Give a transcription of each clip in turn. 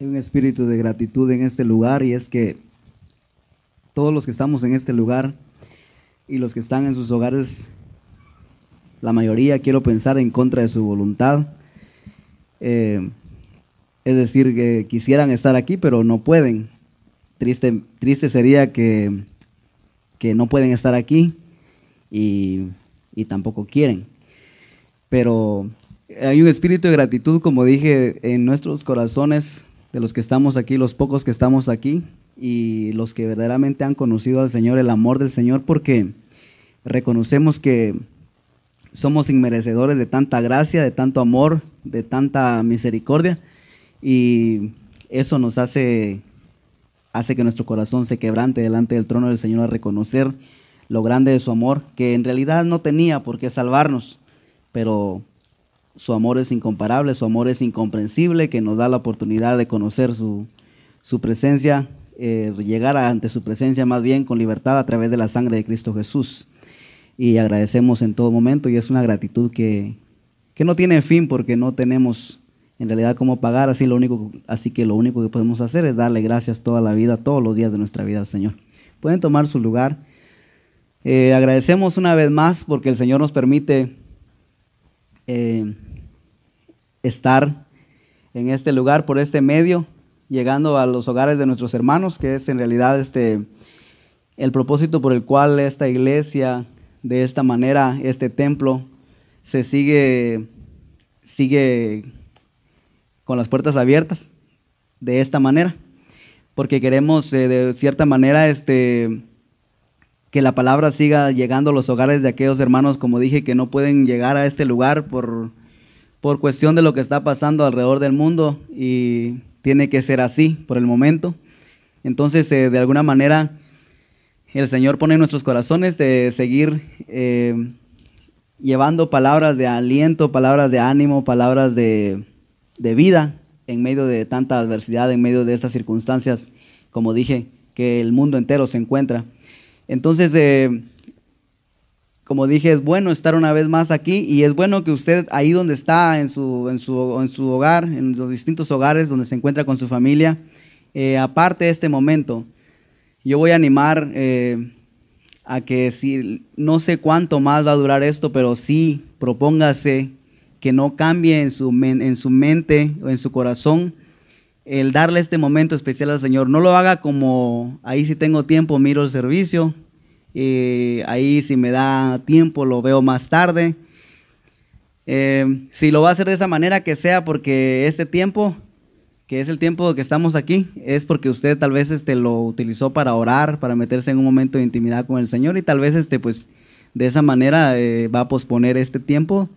Hay un espíritu de gratitud en este lugar y es que todos los que estamos en este lugar y los que están en sus hogares, la mayoría quiero pensar en contra de su voluntad. Eh, es decir, que quisieran estar aquí, pero no pueden. Triste, triste sería que, que no pueden estar aquí y, y tampoco quieren. Pero hay un espíritu de gratitud, como dije, en nuestros corazones de los que estamos aquí, los pocos que estamos aquí y los que verdaderamente han conocido al Señor, el amor del Señor, porque reconocemos que somos inmerecedores de tanta gracia, de tanto amor, de tanta misericordia y eso nos hace hace que nuestro corazón se quebrante delante del trono del Señor a reconocer lo grande de su amor, que en realidad no tenía por qué salvarnos, pero su amor es incomparable, su amor es incomprensible, que nos da la oportunidad de conocer su, presencia, eh, llegar ante su presencia más bien con libertad a través de la sangre de Cristo Jesús. Y agradecemos en todo momento y es una gratitud que, que no tiene fin porque no tenemos en realidad cómo pagar, así, lo único, así que lo único que podemos hacer es darle gracias toda la vida, todos los días de nuestra vida al Señor. Pueden tomar su lugar. Eh, agradecemos una vez más porque el Señor nos permite eh, estar en este lugar por este medio, llegando a los hogares de nuestros hermanos, que es en realidad este el propósito por el cual esta iglesia, de esta manera, este templo, se sigue, sigue con las puertas abiertas, de esta manera, porque queremos eh, de cierta manera este, que la palabra siga llegando a los hogares de aquellos hermanos, como dije, que no pueden llegar a este lugar por, por cuestión de lo que está pasando alrededor del mundo y tiene que ser así por el momento. Entonces, eh, de alguna manera, el Señor pone en nuestros corazones de seguir eh, llevando palabras de aliento, palabras de ánimo, palabras de, de vida en medio de tanta adversidad, en medio de estas circunstancias, como dije, que el mundo entero se encuentra. Entonces, eh, como dije, es bueno estar una vez más aquí y es bueno que usted ahí donde está, en su, en su, en su hogar, en los distintos hogares donde se encuentra con su familia, eh, aparte de este momento, yo voy a animar eh, a que si no sé cuánto más va a durar esto, pero sí propóngase que no cambie en su, en su mente o en su corazón el darle este momento especial al Señor. No lo haga como ahí si tengo tiempo miro el servicio, y ahí si me da tiempo lo veo más tarde. Eh, si lo va a hacer de esa manera, que sea porque este tiempo, que es el tiempo que estamos aquí, es porque usted tal vez este, lo utilizó para orar, para meterse en un momento de intimidad con el Señor y tal vez este, pues, de esa manera eh, va a posponer este tiempo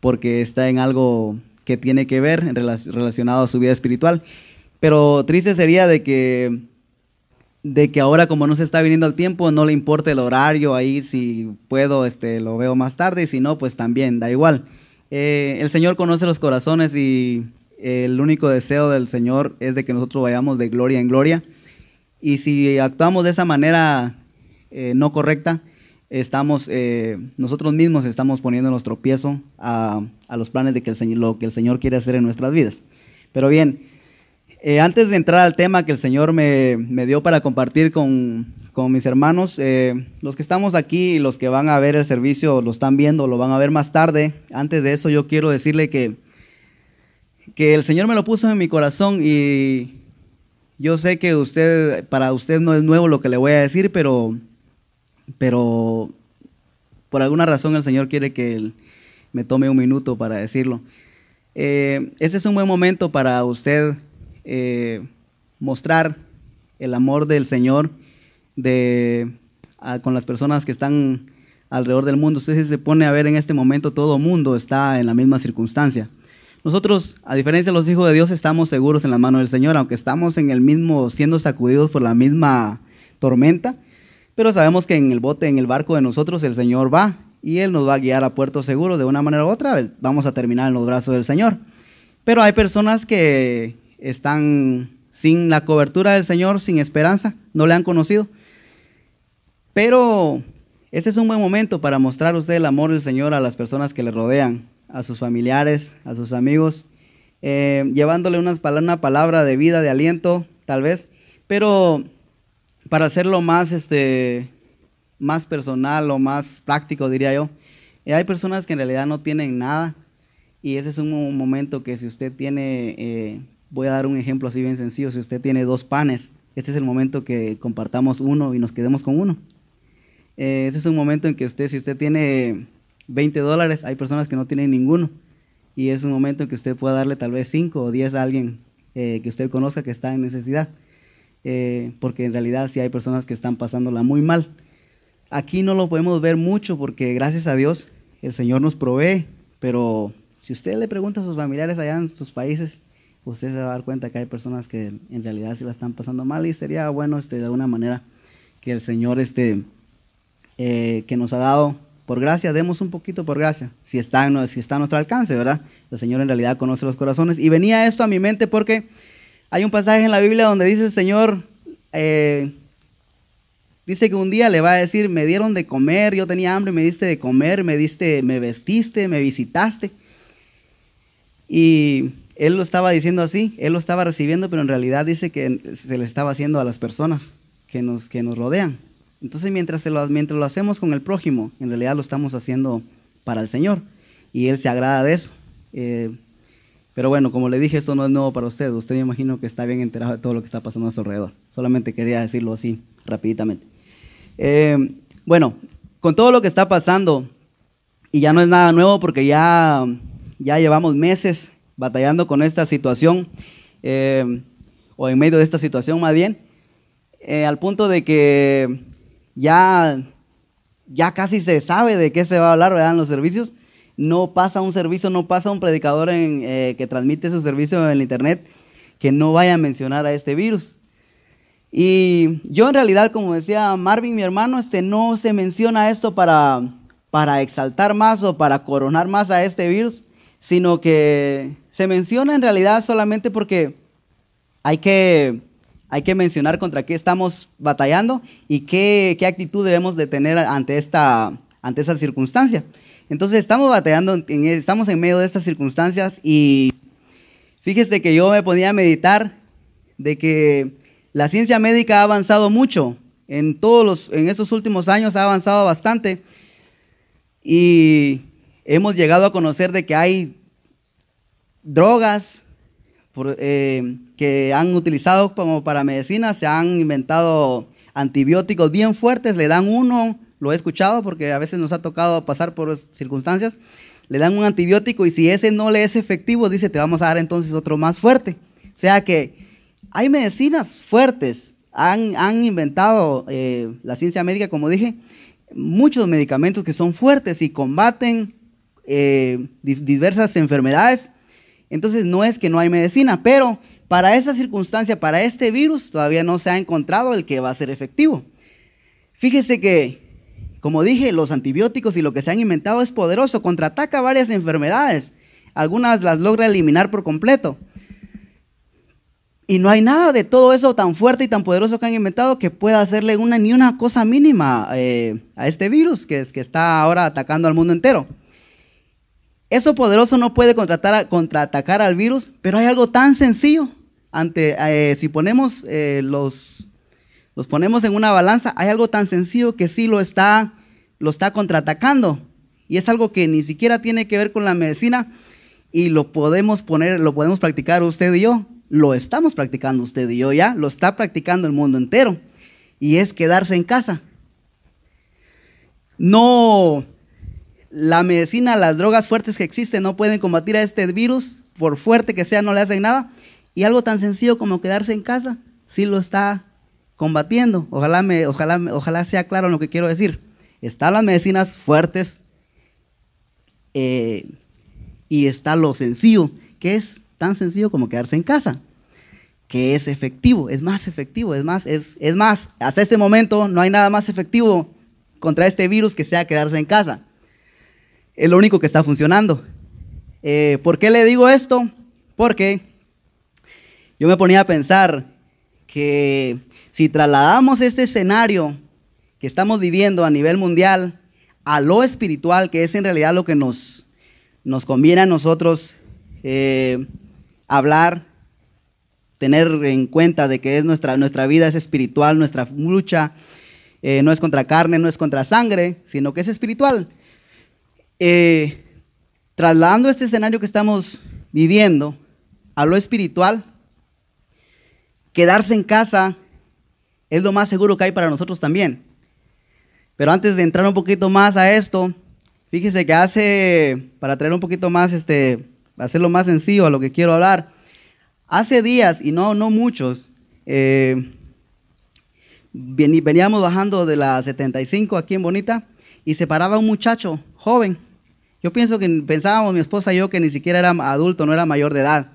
porque está en algo que tiene que ver relacionado a su vida espiritual. Pero triste sería de que, de que ahora como no se está viniendo al tiempo, no le importa el horario, ahí si puedo este, lo veo más tarde y si no, pues también, da igual. Eh, el Señor conoce los corazones y el único deseo del Señor es de que nosotros vayamos de gloria en gloria. Y si actuamos de esa manera eh, no correcta, estamos, eh, nosotros mismos estamos poniendo nuestro tropiezo a, a, los planes de que el Señor, lo que el Señor quiere hacer en nuestras vidas. Pero bien, eh, antes de entrar al tema que el Señor me, me dio para compartir con, con mis hermanos, eh, los que estamos aquí y los que van a ver el servicio, lo están viendo, lo van a ver más tarde. Antes de eso, yo quiero decirle que, que el Señor me lo puso en mi corazón y yo sé que usted, para usted no es nuevo lo que le voy a decir, pero pero por alguna razón el Señor quiere que me tome un minuto para decirlo. Eh, ese es un buen momento para usted eh, mostrar el amor del Señor con las personas que están alrededor del mundo. Usted se pone a ver en este momento, todo mundo está en la misma circunstancia. Nosotros, a diferencia de los hijos de Dios, estamos seguros en las manos del Señor, aunque estamos en el mismo, siendo sacudidos por la misma tormenta, pero sabemos que en el bote, en el barco de nosotros, el Señor va y Él nos va a guiar a puerto seguro de una manera u otra. Vamos a terminar en los brazos del Señor. Pero hay personas que están sin la cobertura del Señor, sin esperanza, no le han conocido. Pero ese es un buen momento para mostrar usted el amor del Señor a las personas que le rodean, a sus familiares, a sus amigos. eh, llevándole unas, una palabra de vida, de aliento, tal vez, pero para hacerlo más, este, más personal o más práctico, diría yo, eh, hay personas que en realidad no tienen nada y ese es un momento que si usted tiene, eh, voy a dar un ejemplo así bien sencillo, si usted tiene dos panes, este es el momento que compartamos uno y nos quedemos con uno. Eh, ese es un momento en que usted, si usted tiene 20 dólares, hay personas que no tienen ninguno. Y es un momento en que usted pueda darle tal vez 5 o 10 a alguien que usted conozca que está en necesidad. Eh, porque en realidad sí hay personas que están pasándola muy mal. Aquí no lo podemos ver mucho porque gracias a Dios el Señor nos provee, pero si usted le pregunta a sus familiares allá en sus países, usted se va a dar cuenta que hay personas que en realidad sí la están pasando mal y sería bueno este, de alguna manera que el Señor este, eh, que nos ha dado por gracia, demos un poquito por gracia, si está, si está a nuestro alcance, ¿verdad? El Señor en realidad conoce los corazones. Y venía esto a mi mente porque hay un pasaje en la Biblia donde dice el Señor, eh, dice que un día le va a decir, me dieron de comer, yo tenía hambre, me diste de comer, me diste, me vestiste, me visitaste. Y él lo estaba diciendo así, él lo estaba recibiendo, pero en realidad dice que se le estaba haciendo a las personas que nos, que nos rodean. Entonces mientras, lo, mientras lo hacemos con el prójimo, en realidad lo estamos haciendo para el Señor y Él se agrada de eso. Eh, pero bueno, como le dije, esto no es nuevo para usted. Usted me imagino que está bien enterado de todo lo que está pasando a su alrededor. Solamente quería decirlo así, rapiditamente. Eh, bueno, con todo lo que está pasando, y ya no es nada nuevo porque ya, ya llevamos meses batallando con esta situación, eh, o en medio de esta situación más bien, al punto de que ya, ya casi se sabe de qué se va a hablar ¿verdad? en los servicios. No pasa un servicio, no pasa un predicador eh, que transmite su servicio en el internet que no vaya a mencionar a este virus. Y yo en realidad, como decía Marvin, mi hermano, este, no se menciona esto para, para exaltar más o para coronar más a este virus, sino que se menciona en realidad solamente porque hay que hay que mencionar contra qué estamos batallando y qué, actitud debemos de tener ante esta, ante esa circunstancia. Entonces estamos batallando, en, estamos en medio de estas circunstancias y fíjese que yo me ponía a meditar de que la ciencia médica ha avanzado mucho. En todos los, en estos últimos años ha avanzado bastante y hemos llegado a conocer de que hay drogas, eh, que han utilizado como para medicina, se han inventado antibióticos bien fuertes, le dan uno, lo he escuchado porque a veces nos ha tocado pasar por circunstancias, le dan un antibiótico y si ese no le es efectivo, dice, te vamos a dar entonces otro más fuerte. O sea que hay medicinas fuertes, han, han inventado eh, la ciencia médica, como dije, muchos medicamentos que son fuertes y combaten eh, diversas enfermedades entonces no es que no hay medicina, pero para esa circunstancia, para este virus, todavía no se ha encontrado el que va a ser efectivo. Fíjese que, como dije, los antibióticos y lo que se han inventado es poderoso, contraataca varias enfermedades. Algunas las logra eliminar por completo. Y no hay nada de todo eso tan fuerte y tan poderoso que han inventado que pueda hacerle una ni una cosa mínima eh, a este virus que, es, que está ahora atacando al mundo entero. Eso poderoso no puede contraatacar al virus, pero hay algo tan sencillo. Ante, eh, si ponemos eh, los, los ponemos en una balanza, hay algo tan sencillo que sí lo está, lo está contraatacando. Y es algo que ni siquiera tiene que ver con la medicina y lo podemos poner, lo podemos practicar usted y yo. Lo estamos practicando usted y yo ya, lo está practicando el mundo entero. Y es quedarse en casa. No la medicina, las drogas fuertes que existen no pueden combatir a este virus, por fuerte que sea, no le hacen nada. Y algo tan sencillo como quedarse en casa, sí lo está combatiendo. Ojalá, me, ojalá, ojalá sea claro lo que quiero decir. Están las medicinas fuertes eh, y está lo sencillo, que es tan sencillo como quedarse en casa, que es efectivo, es más efectivo, es más, es, es más, hasta este momento no hay nada más efectivo contra este virus que sea quedarse en casa es lo único que está funcionando. Eh, ¿Por qué le digo esto? Porque yo me ponía a pensar que si trasladamos este escenario que estamos viviendo a nivel mundial a lo espiritual, que es en realidad lo que nos, nos conviene a nosotros, eh, hablar, tener en cuenta de que es nuestra, nuestra vida es espiritual, nuestra lucha eh, no es contra carne, no es contra sangre, sino que es espiritual. Eh, trasladando este escenario que estamos viviendo a lo espiritual, quedarse en casa es lo más seguro que hay para nosotros también. Pero antes de entrar un poquito más a esto, fíjese que hace, para traer un poquito más, este, hacerlo más sencillo a lo que quiero hablar, hace días, y no, no muchos, eh, veníamos bajando de la 75 aquí en Bonita y se paraba un muchacho joven. Yo pienso que pensábamos mi esposa y yo que ni siquiera era adulto, no era mayor de edad.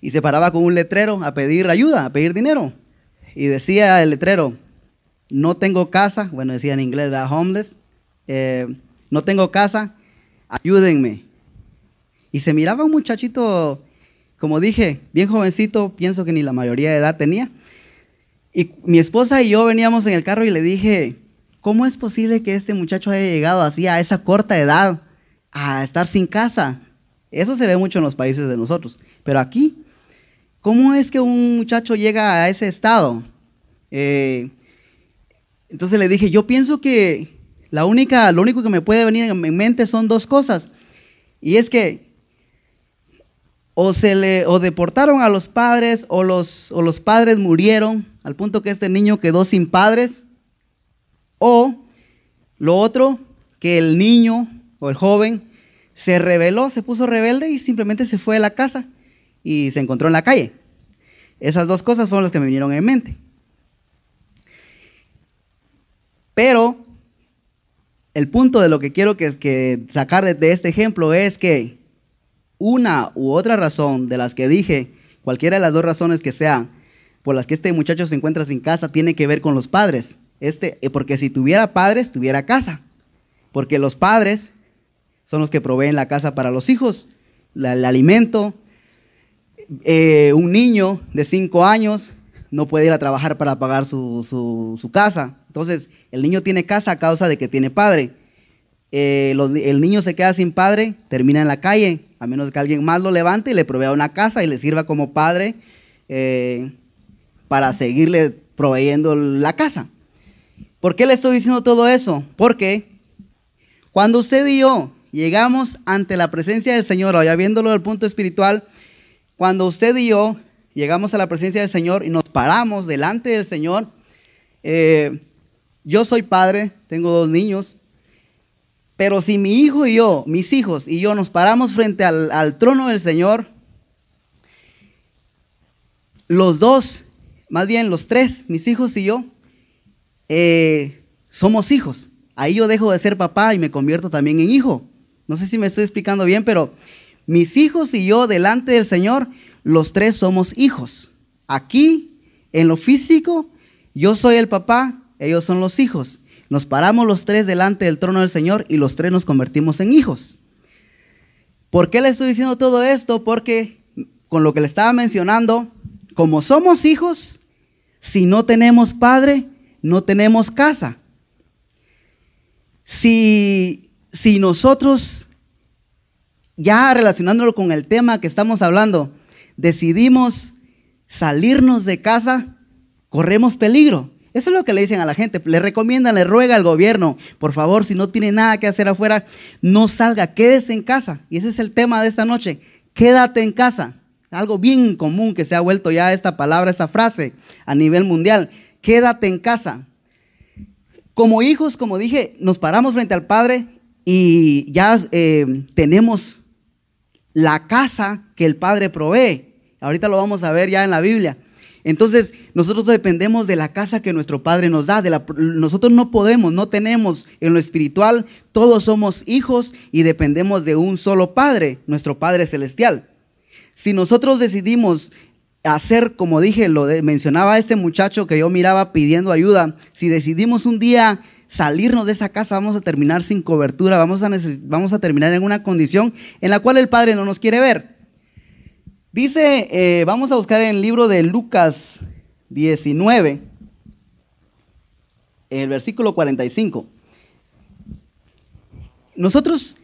Y se paraba con un letrero a pedir ayuda, a pedir dinero. Y decía el letrero, no tengo casa, bueno, decía en inglés, homeless, eh, no tengo casa, ayúdenme. Y se miraba un muchachito, como dije, bien jovencito, pienso que ni la mayoría de edad tenía. Y mi esposa y yo veníamos en el carro y le dije, ¿cómo es posible que este muchacho haya llegado así a esa corta edad a estar sin casa? Eso se ve mucho en los países de nosotros. Pero aquí, ¿cómo es que un muchacho llega a ese estado? Eh, entonces le dije, yo pienso que la única, lo único que me puede venir en mente son dos cosas. Y es que o se le o deportaron a los padres o los, o los padres murieron al punto que este niño quedó sin padres o lo otro que el niño o el joven se rebeló, se puso rebelde y simplemente se fue de la casa y se encontró en la calle. Esas dos cosas fueron las que me vinieron en mente. Pero el punto de lo que quiero que, que sacar de este ejemplo es que una u otra razón de las que dije, cualquiera de las dos razones que sean, por las que este muchacho se encuentra sin casa, tiene que ver con los padres. Este, eh, porque si tuviera padres, tuviera casa. Porque los padres son los que proveen la casa para los hijos, el alimento. Eh, un niño de cinco años no puede ir a trabajar para pagar su, su casa. Entonces, el niño tiene casa a causa de que tiene padre. Eh, el niño se queda sin padre, termina en la calle, a menos que alguien más lo levante y le provea una casa y le sirva como padre eh, para seguirle proveyendo la casa. ¿Por qué le estoy diciendo todo eso? Porque cuando usted y yo llegamos ante la presencia del Señor, ya viéndolo del punto espiritual, cuando usted y yo llegamos a la presencia del Señor y nos paramos delante del Señor, eh, yo soy padre, tengo dos niños, pero si mi hijo y yo, mis hijos y yo nos paramos frente al, trono del Señor, los dos, más bien los tres, mis hijos y yo, eh, somos hijos. Ahí yo dejo de ser papá y me convierto también en hijo. No sé si me estoy explicando bien, pero mis hijos y yo delante del Señor, los tres somos hijos. Aquí, en lo físico, yo soy el papá, ellos son los hijos. Nos paramos los tres delante del trono del Señor y los tres nos convertimos en hijos. ¿Por qué le estoy diciendo todo esto? Porque con lo que le estaba mencionando, como somos hijos, si no tenemos padre, no tenemos casa. Si, si nosotros, ya relacionándolo con el tema que estamos hablando, decidimos salirnos de casa, corremos peligro. Eso es lo que le dicen a la gente. Le recomiendan, le ruega al gobierno, por favor, si no tiene nada que hacer afuera, no salga, quédese en casa. Y ese es el tema de esta noche. Quédate en casa. Algo bien común que se ha vuelto ya esta palabra, esta frase a nivel mundial. Quédate en casa. Como hijos, como dije, nos paramos frente al Padre y ya eh, tenemos la casa que el Padre provee. Ahorita lo vamos a ver ya en la Biblia. Entonces, nosotros dependemos de la casa que nuestro Padre nos da. De la, nosotros no podemos, no tenemos en lo espiritual, todos somos hijos y dependemos de un solo Padre, nuestro Padre Celestial. Si nosotros decidimos hacer, como dije, lo mencionaba este muchacho que yo miraba pidiendo ayuda, si decidimos un día salirnos de esa casa, vamos a terminar sin cobertura, vamos a, vamos a terminar en una condición en la cual el Padre no nos quiere ver. Dice, eh, vamos a buscar en el libro de Lucas 19, el versículo 45. Nosotros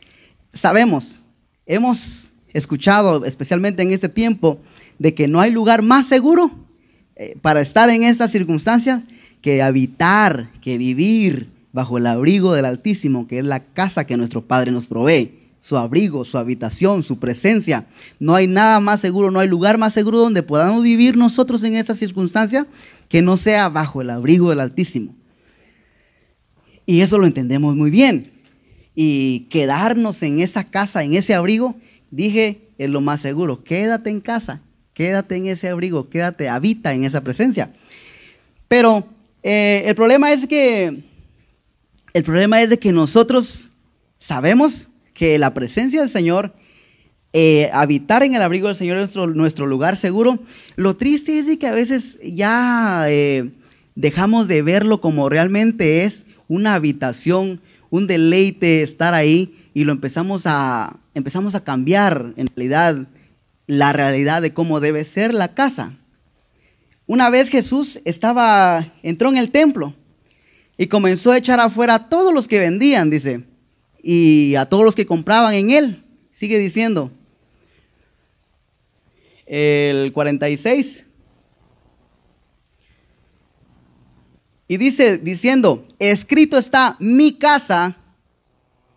sabemos, hemos escuchado, especialmente en este tiempo, de que no hay lugar más seguro eh, para estar en estas circunstancias que habitar, que vivir bajo el abrigo del Altísimo, que es la casa que nuestro Padre nos provee, su abrigo, su habitación, su presencia. No hay nada más seguro, no hay lugar más seguro donde podamos vivir nosotros en estas circunstancias que no sea bajo el abrigo del Altísimo. Y eso lo entendemos muy bien. Y quedarnos en esa casa, en ese abrigo, dije, es lo más seguro. Quédate en casa, quédate en ese abrigo, quédate, habita en esa presencia. Pero eh, el problema es que el problema es de que nosotros sabemos que la presencia del Señor, eh, habitar en el abrigo del Señor es nuestro, lugar seguro. Lo triste es que a veces ya eh, dejamos de verlo como realmente es una habitación, un deleite estar ahí y lo empezamos a, empezamos a cambiar en realidad la realidad de cómo debe ser la casa. Una vez Jesús estaba, entró en el templo y comenzó a echar afuera a todos los que vendían, dice, y a todos los que compraban en él. Sigue diciendo. El 46. Y dice, diciendo, escrito está mi casa,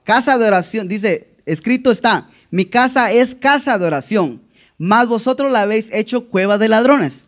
casa de oración. Dice, escrito está, mi casa es casa de oración, mas vosotros la habéis hecho cueva de ladrones.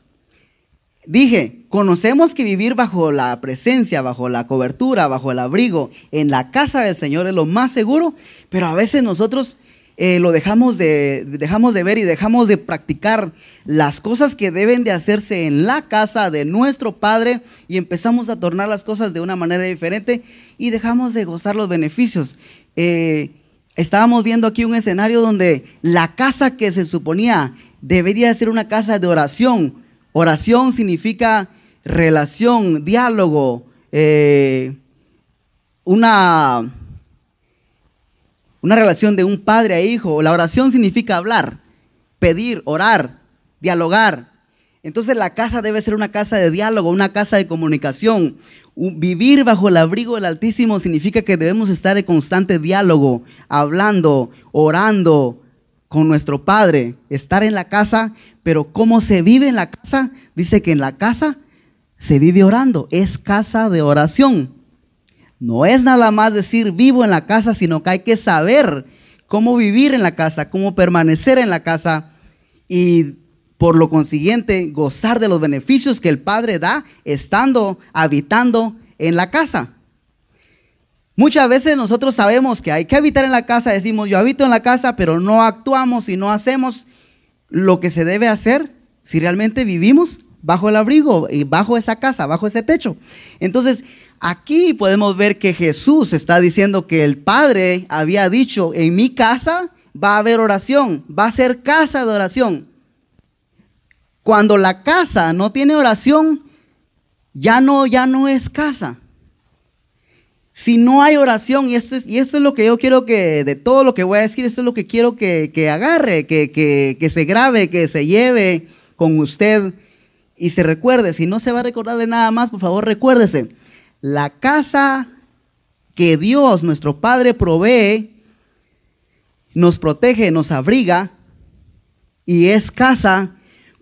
Dije, conocemos que vivir bajo la presencia, bajo la cobertura, bajo el abrigo, en la casa del Señor es lo más seguro, pero a veces nosotros eh, lo dejamos de, dejamos de ver y dejamos de practicar las cosas que deben de hacerse en la casa de nuestro Padre y empezamos a tornar las cosas de una manera diferente y dejamos de gozar los beneficios. Eh, estábamos viendo aquí un escenario donde la casa que se suponía debería ser una casa de oración, Oración significa relación, diálogo, eh, una, una relación de un padre a hijo. La oración significa hablar, pedir, orar, dialogar. Entonces la casa debe ser una casa de diálogo, una casa de comunicación. Vivir bajo el abrigo del Altísimo significa que debemos estar en constante diálogo, hablando, orando, con nuestro Padre, estar en la casa, pero ¿cómo se vive en la casa? Dice que en la casa se vive orando, es casa de oración. No es nada más decir vivo en la casa, sino que hay que saber cómo vivir en la casa, cómo permanecer en la casa y por lo consiguiente gozar de los beneficios que el Padre da estando, habitando en la casa. Muchas veces nosotros sabemos que hay que habitar en la casa, decimos yo habito en la casa, pero no actuamos y no hacemos lo que se debe hacer si realmente vivimos bajo el abrigo y bajo esa casa, bajo ese techo. Entonces, aquí podemos ver que Jesús está diciendo que el Padre había dicho, en mi casa va a haber oración, va a ser casa de oración. Cuando la casa no tiene oración, ya no, ya no es casa. Si no hay oración, y esto, es, y esto es lo que yo quiero que, de todo lo que voy a decir, esto es lo que quiero que, agarre, que, que, se grabe, que se lleve con usted y se recuerde. Si no se va a recordar de nada más, por favor recuérdese. La casa que Dios, nuestro Padre, provee, nos protege, nos abriga y es casa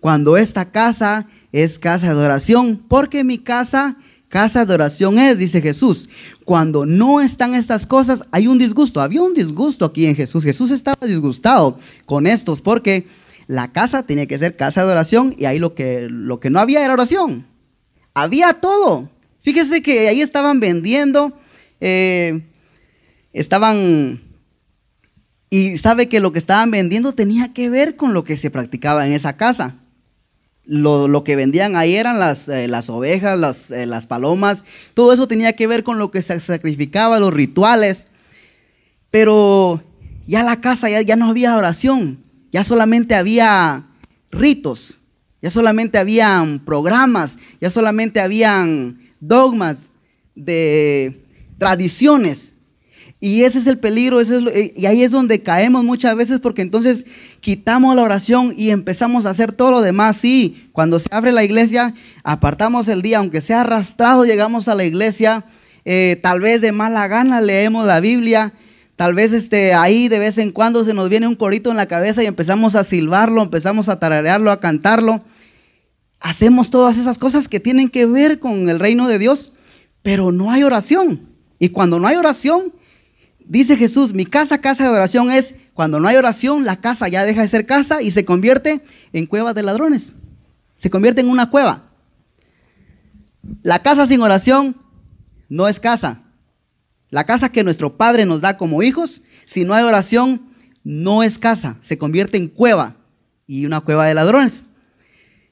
cuando esta casa es casa de oración, porque mi casa casa de oración es, dice Jesús. Cuando no están estas cosas, hay un disgusto. Había un disgusto aquí en Jesús. Jesús estaba disgustado con estos porque la casa tenía que ser casa de oración y ahí lo que, lo que no había era oración. Había todo. Fíjese que ahí estaban vendiendo, eh, estaban... Y sabe que lo que estaban vendiendo tenía que ver con lo que se practicaba en esa casa lo, que vendían ahí eran las, eh, las ovejas, las, eh, las, palomas, todo eso tenía que ver con lo que se sacrificaba, los rituales. Pero ya la casa ya, ya no había oración, ya solamente había ritos, ya solamente habían programas, ya solamente habían dogmas de tradiciones. Y ese es el peligro, eh, y ahí es donde caemos muchas veces porque entonces quitamos la oración y empezamos a hacer todo lo demás. Sí, cuando se abre la iglesia, apartamos el día, aunque sea arrastrado, llegamos a la iglesia, eh, tal vez de mala gana leemos la Biblia, Tal vez este, ahí de vez en cuando se nos viene un corito en la cabeza y empezamos a silbarlo, empezamos a tararearlo, a cantarlo. Hacemos todas esas cosas que tienen que ver con el reino de Dios, pero no hay oración. Y cuando no hay oración, dice Jesús, mi casa, casa de oración es, cuando no hay oración, la casa ya deja de ser casa y se convierte en cueva de ladrones. Se convierte en una cueva. La casa sin oración no es casa. La casa que nuestro Padre nos da como hijos, si no hay oración, no es casa, se convierte en cueva y una cueva de ladrones.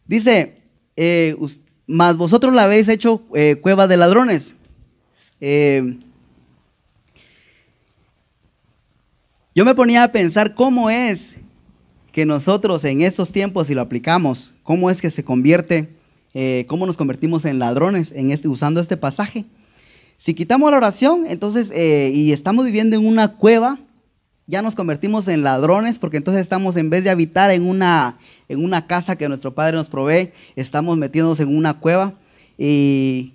Dice, eh, mas vosotros la habéis hecho eh, cueva de ladrones. Eh, yo me ponía a pensar cómo es que nosotros en esos tiempos, si lo aplicamos, cómo es que se convierte, cómo nos convertimos en ladrones en este, usando este pasaje. Si quitamos la oración, entonces, eh, y estamos viviendo en una cueva, ya nos convertimos en ladrones, porque entonces estamos, en vez de habitar en una, en una casa que nuestro Padre nos provee, estamos metiéndonos en una cueva. ¿Y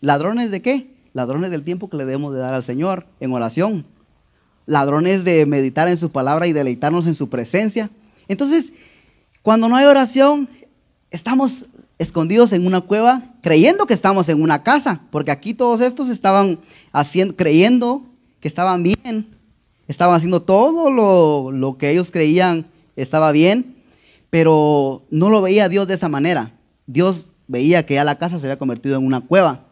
ladrones de qué? Ladrones del tiempo que le debemos de dar al Señor en oración. Ladrones de meditar en su palabra y deleitarnos en su presencia. Entonces, cuando no hay oración, estamos escondidos en una cueva, creyendo que estamos en una casa, porque aquí todos estos estaban haciendo, creyendo que estaban bien, estaban haciendo todo lo, lo que ellos creían estaba bien, pero no lo veía Dios de esa manera. Dios veía que ya la casa se había convertido en una cueva.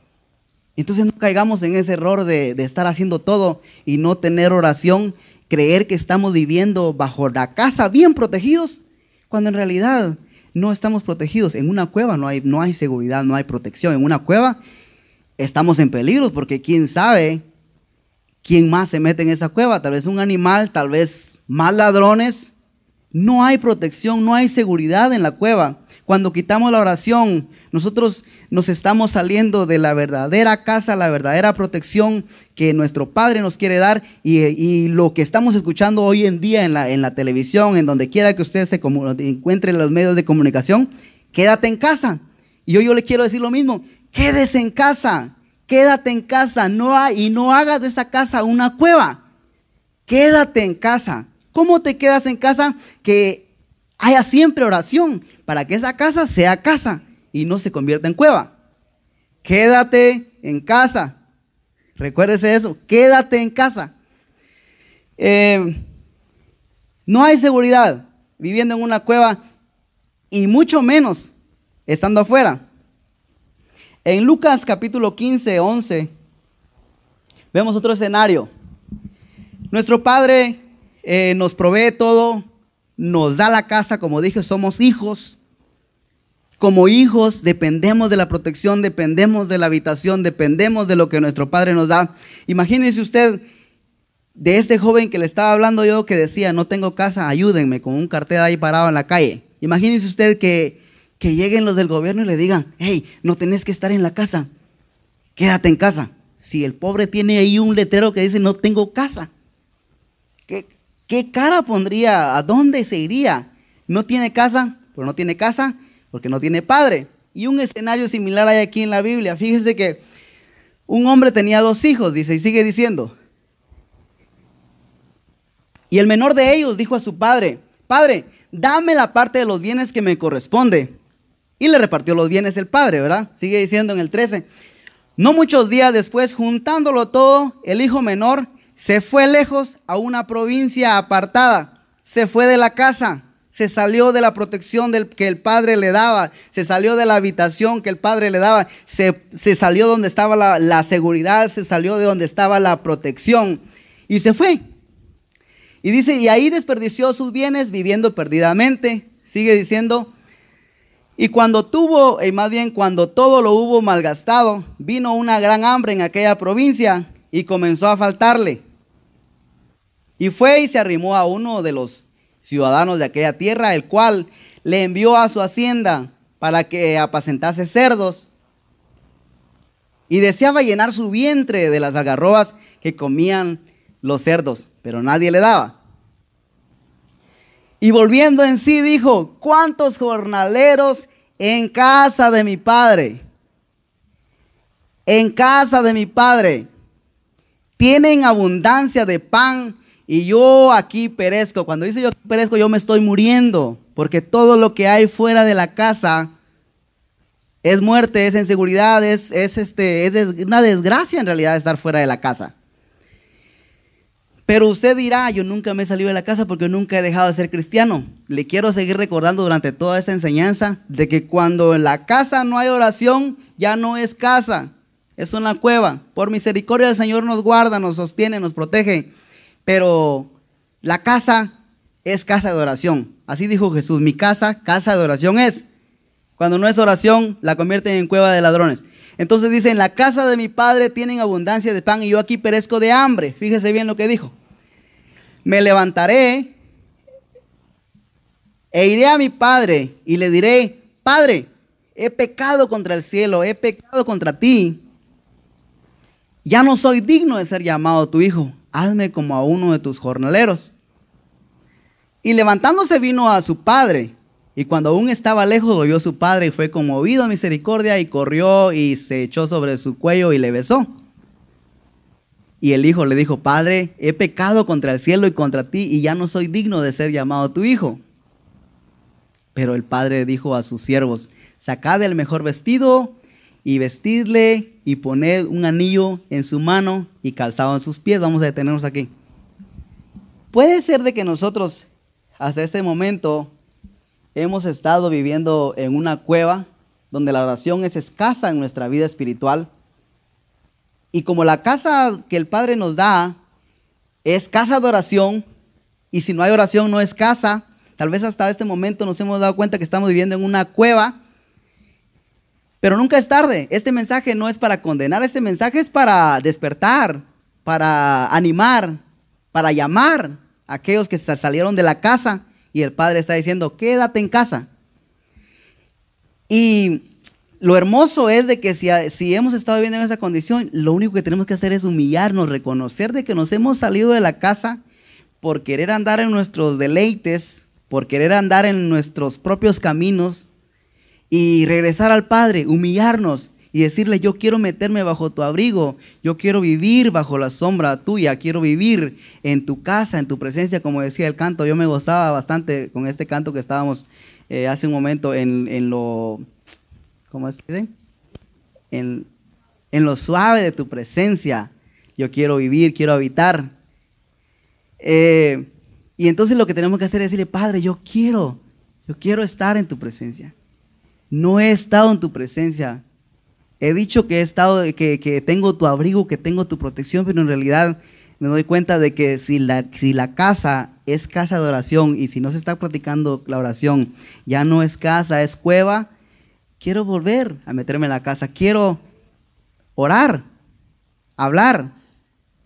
Entonces no caigamos en ese error de, estar haciendo todo y no tener oración, creer que estamos viviendo bajo la casa bien protegidos, cuando en realidad no estamos protegidos. En una cueva no hay, no hay seguridad, no hay protección. En una cueva estamos en peligro porque quién sabe quién más se mete en esa cueva. Tal vez un animal, tal vez más ladrones. No hay protección, no hay seguridad en la cueva. Cuando quitamos la oración, nosotros nos estamos saliendo de la verdadera casa, la verdadera protección que nuestro Padre nos quiere dar y, lo que estamos escuchando hoy en día en la, en la televisión, en donde quiera que usted se encuentre en los medios de comunicación, quédate en casa. Y yo, yo le quiero decir lo mismo, quédese en casa, quédate en casa no y no hagas de esa casa una cueva. Quédate en casa. ¿Cómo te quedas en casa? Que haya siempre oración para que esa casa sea casa y no se convierta en cueva. Quédate en casa. Recuérdese eso, quédate en casa. Eh, no hay seguridad viviendo en una cueva y mucho menos estando afuera. En Lucas capítulo 15, 11, vemos otro escenario. Nuestro Padre eh, nos provee todo, nos da la casa, como dije, somos hijos. Como hijos dependemos de la protección, dependemos de la habitación, dependemos de lo que nuestro Padre nos da. Imagínese usted de este joven que le estaba hablando yo que decía, no tengo casa, ayúdenme, con un cartel ahí parado en la calle. Imagínese usted que, que lleguen los del gobierno y le digan, hey, no tenés que estar en la casa, quédate en casa. Si el pobre tiene ahí un letrero que dice, no tengo casa, ¿qué, qué cara pondría? ¿A dónde se iría? No tiene casa, pero no tiene casa, porque no tiene padre. Y un escenario similar hay aquí en la Biblia. Fíjese que un hombre tenía dos hijos, dice, y sigue diciendo. Y el menor de ellos dijo a su padre, Padre, dame la parte de los bienes que me corresponde. Y le repartió los bienes el padre, ¿verdad? Sigue diciendo en el 13. No muchos días después, juntándolo todo, el hijo menor se fue lejos a una provincia apartada. Se fue de la casa se salió de la protección que el padre le daba, se salió de la habitación que el padre le daba, se, salió donde estaba la, la, seguridad, se salió de donde estaba la protección y se fue. Y dice, y ahí desperdició sus bienes viviendo perdidamente. Sigue diciendo, y cuando tuvo, y más bien cuando todo lo hubo malgastado, vino una gran hambre en aquella provincia y comenzó a faltarle. Y fue y se arrimó a uno de los ciudadanos de aquella tierra, el cual le envió a su hacienda para que apacentase cerdos y deseaba llenar su vientre de las algarrobas que comían los cerdos, pero nadie le daba. Y volviendo en sí dijo, ¿cuántos jornaleros en casa de mi padre? En casa de mi padre tienen abundancia de pan y yo aquí perezco. Cuando dice yo perezco, yo me estoy muriendo, porque todo lo que hay fuera de la casa es muerte, es inseguridad, es, es, este, es una desgracia en realidad estar fuera de la casa. Pero usted dirá, yo nunca me he salido de la casa porque nunca he dejado de ser cristiano. Le quiero seguir recordando durante toda esta enseñanza de que cuando en la casa no hay oración, ya no es casa, es una cueva. Por misericordia el Señor nos guarda, nos sostiene, nos protege. Pero la casa es casa de oración. Así dijo Jesús, mi casa, casa de oración es. Cuando no es oración, la convierten en cueva de ladrones. Entonces dice, en la casa de mi padre tienen abundancia de pan y yo aquí perezco de hambre. Fíjese bien lo que dijo. Me levantaré e iré a mi padre y le diré, Padre, he pecado contra el cielo, he pecado contra ti. Ya no soy digno de ser llamado tu hijo. Hazme como a uno de tus jornaleros. Y levantándose vino a su padre. Y cuando aún estaba lejos, oyó su padre y fue conmovido a misericordia y corrió y se echó sobre su cuello y le besó. Y el hijo le dijo, Padre, he pecado contra el cielo y contra ti y ya no soy digno de ser llamado tu hijo. Pero el padre dijo a sus siervos, sacad el mejor vestido y vestidle y poned un anillo en su mano y calzado en sus pies. Vamos a detenernos aquí. Puede ser de que nosotros hasta este momento hemos estado viviendo en una cueva donde la oración es escasa en nuestra vida espiritual. Y como la casa que el Padre nos da es casa de oración, y si no hay oración no es casa, tal vez hasta este momento nos hemos dado cuenta que estamos viviendo en una cueva, pero nunca es tarde. Este mensaje no es para condenar, este mensaje es para despertar, para animar, para llamar a aquellos que salieron de la casa y el Padre está diciendo, quédate en casa. Y lo hermoso es de que si, si, hemos estado viviendo en esa condición, lo único que tenemos que hacer es humillarnos, reconocer de que nos hemos salido de la casa por querer andar en nuestros deleites, por querer andar en nuestros propios caminos y regresar al Padre, humillarnos y decirle, yo quiero meterme bajo tu abrigo, yo quiero vivir bajo la sombra tuya, quiero vivir en tu casa, en tu presencia, como decía el canto. Yo me gozaba bastante con este canto que estábamos eh, hace un momento en, lo, ¿cómo es que dicen? En, en lo suave de tu presencia. Yo quiero vivir, quiero habitar. Eh, y entonces lo que tenemos que hacer es decirle, Padre, yo quiero, yo quiero estar en tu presencia. No he estado en tu presencia. He dicho que he estado, que, que tengo tu abrigo, que tengo tu protección, pero en realidad me doy cuenta de que si la, si la casa es casa de oración y si no se está practicando la oración, ya no es casa, es cueva, quiero volver a meterme en la casa, quiero orar, hablar,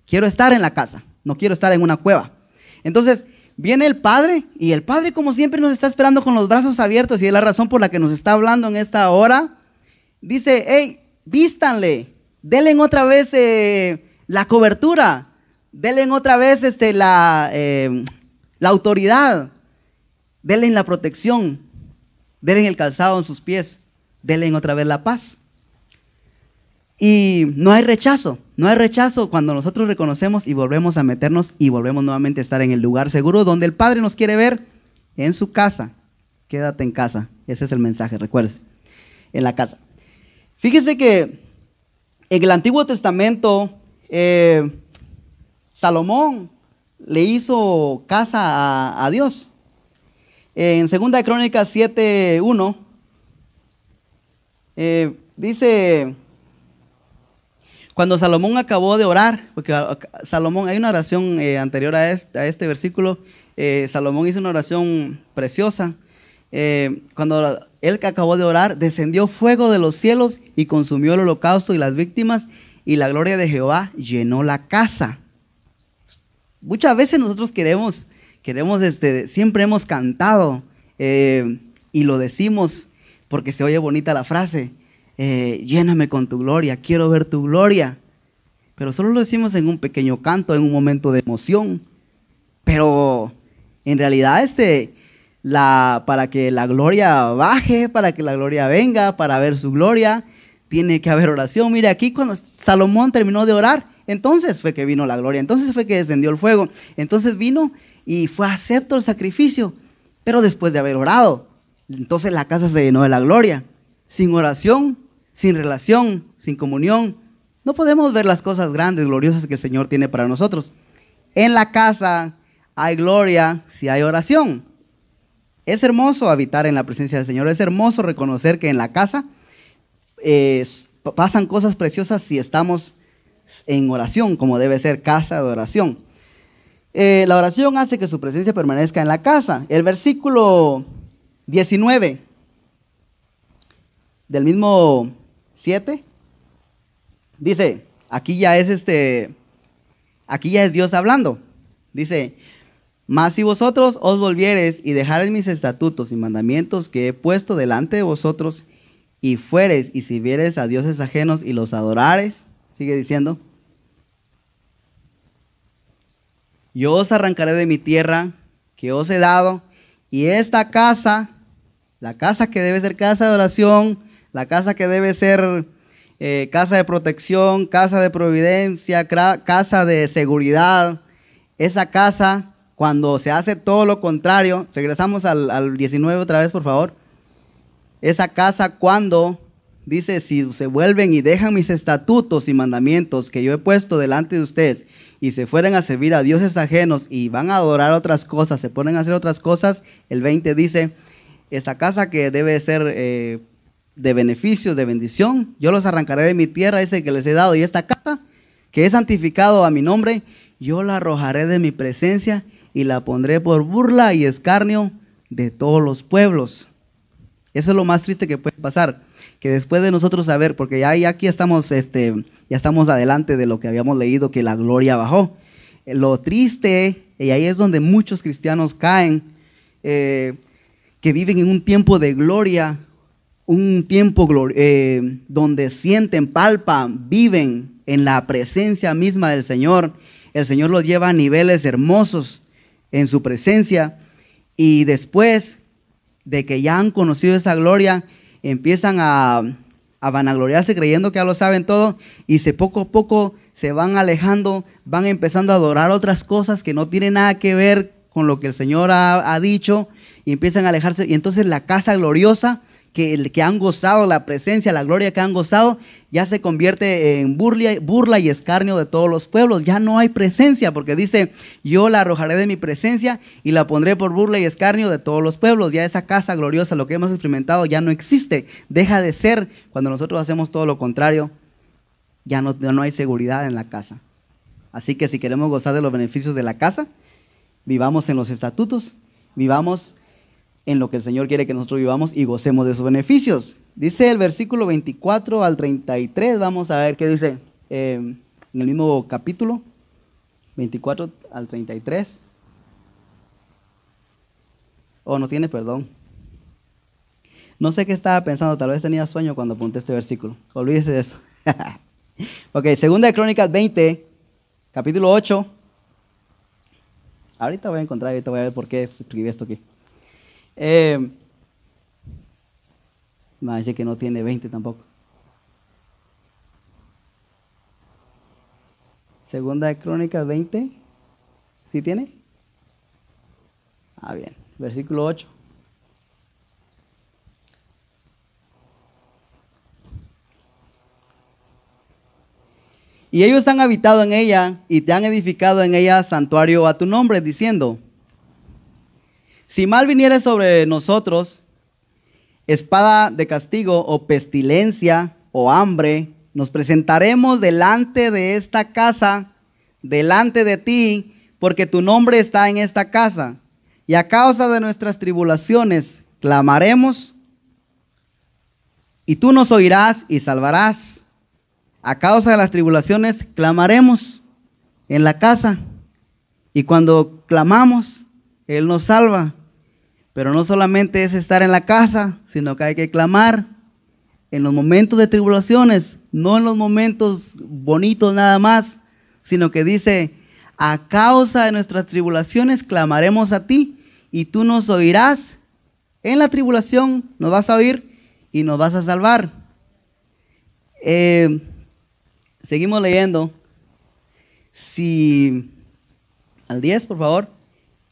quiero estar en la casa, no quiero estar en una cueva. Entonces, viene el Padre y el Padre como siempre nos está esperando con los brazos abiertos y es la razón por la que nos está hablando en esta hora. Dice, hey, vístanle, denle otra vez eh, la cobertura, denle otra vez este, la, eh, la autoridad, denle la protección, denle el calzado en sus pies, denle otra vez la paz. Y no hay rechazo, no hay rechazo cuando nosotros reconocemos y volvemos a meternos y volvemos nuevamente a estar en el lugar seguro donde el Padre nos quiere ver, en su casa. Quédate en casa. Ese es el mensaje, recuerde, en la casa. Fíjese que en el Antiguo Testamento eh, Salomón le hizo casa a, Dios. En 2 Crónicas 7.1 eh, dice, cuando Salomón acabó de orar, porque Salomón, hay una oración eh, anterior a este, versículo, Salomón hizo una oración preciosa. cuando él acabó de orar, descendió fuego de los cielos y consumió el holocausto y las víctimas, y la gloria de Jehová llenó la casa. Muchas veces nosotros queremos, queremos, este, siempre hemos cantado eh, y lo decimos porque se oye bonita la frase, eh, lléname con tu gloria, quiero ver tu gloria. Pero solo lo decimos en un pequeño canto, en un momento de emoción. Pero en realidad este, la, para que la gloria baje, para que la gloria venga, para ver su gloria, tiene que haber oración. Mire, aquí cuando Salomón terminó de orar, entonces fue que vino la gloria, entonces fue que descendió el fuego, entonces vino y fue acepto el sacrificio, pero después de haber orado, entonces la casa se llenó de la gloria. Sin oración, sin relación, sin comunión, no podemos ver las cosas grandes, gloriosas que el Señor tiene para nosotros. En la casa hay gloria si hay oración. Es hermoso habitar en la presencia del Señor, es hermoso reconocer que en la casa eh, pasan cosas preciosas si estamos en oración, como debe ser casa de oración. Eh, la oración hace que su presencia permanezca en la casa. El versículo 19 del mismo 7 dice, aquí ya es este, aquí ya es Dios hablando. Dice, mas si vosotros os volviereis y dejareis mis estatutos y mandamientos que he puesto delante de vosotros y fuereis y sirviereis a dioses ajenos y los adorares, sigue diciendo, yo os arrancaré de mi tierra que os he dado, y esta casa, la casa que debe ser casa de oración, la casa que debe ser eh, casa de protección, casa de providencia, casa de seguridad, esa casa, cuando se hace todo lo contrario, regresamos al, al 19 otra vez, por favor, esa casa cuando dice, si se vuelven y dejan mis estatutos y mandamientos que yo he puesto delante de ustedes y se fueran a servir a dioses ajenos y van a adorar otras cosas, se ponen a hacer otras cosas, el 20 dice, esta casa que debe ser eh, de beneficio, de bendición, yo los arrancaré de mi tierra, ese que les he dado, y esta casa que he santificado a mi nombre, yo la arrojaré de mi presencia y la pondré por burla y escarnio de todos los pueblos. Eso es lo más triste que puede pasar, que después de nosotros saber, porque ya, aquí estamos este, ya estamos adelante de lo que habíamos leído, que la gloria bajó. Eh, lo triste, y ahí es donde muchos cristianos caen, eh, que viven en un tiempo de gloria, un tiempo eh, donde sienten, palpan, viven en la presencia misma del Señor. El Señor los lleva a niveles hermosos en su presencia y después de que ya han conocido esa gloria, empiezan a, vanagloriarse creyendo que ya lo saben todo y se poco a poco se van alejando, van empezando a adorar otras cosas que no tienen nada que ver con lo que el Señor ha, ha dicho y empiezan a alejarse. Y entonces la casa gloriosa que, que han gozado, la presencia, la gloria que han gozado, ya se convierte en burla, burla y escarnio de todos los pueblos. Ya no hay presencia, porque dice, yo la arrojaré de mi presencia y la pondré por burla y escarnio de todos los pueblos. Ya esa casa gloriosa, lo que hemos experimentado, ya no existe. Deja de ser cuando nosotros hacemos todo lo contrario. Ya no, ya no hay seguridad en la casa. Así que si queremos gozar de los beneficios de la casa, vivamos en los estatutos, vivamos en lo que el Señor quiere que nosotros vivamos y gocemos de sus beneficios. Dice el versículo 24 al 33, vamos a ver qué dice eh, en el mismo capítulo, 24 al 33. Oh, no tiene perdón. No sé qué estaba pensando, tal vez tenía sueño cuando apunté este versículo. Olvídese de eso. ok, segunda de Crónicas 20, capítulo 8. Ahorita voy a encontrar, ahorita voy a ver por qué escribí esto aquí. Eh, a decir que no tiene 20 tampoco. Segunda de Crónicas 20. ¿Sí tiene? Ah, bien. Versículo 8. Y ellos han habitado en ella y te han edificado en ella santuario a tu nombre, diciendo, si mal viniere sobre nosotros, espada de castigo o pestilencia o hambre, nos presentaremos delante de esta casa, delante de ti, porque tu nombre está en esta casa. Y a causa de nuestras tribulaciones clamaremos, y tú nos oirás y salvarás. A causa de las tribulaciones clamaremos en la casa, y cuando clamamos, Él nos salva. Pero no solamente es estar en la casa, sino que hay que clamar en los momentos de tribulaciones, no en los momentos bonitos nada más, sino que dice, a causa de nuestras tribulaciones clamaremos a ti y tú nos oirás. En la tribulación nos vas a oír y nos vas a salvar. Eh, seguimos leyendo si, al 10, por favor.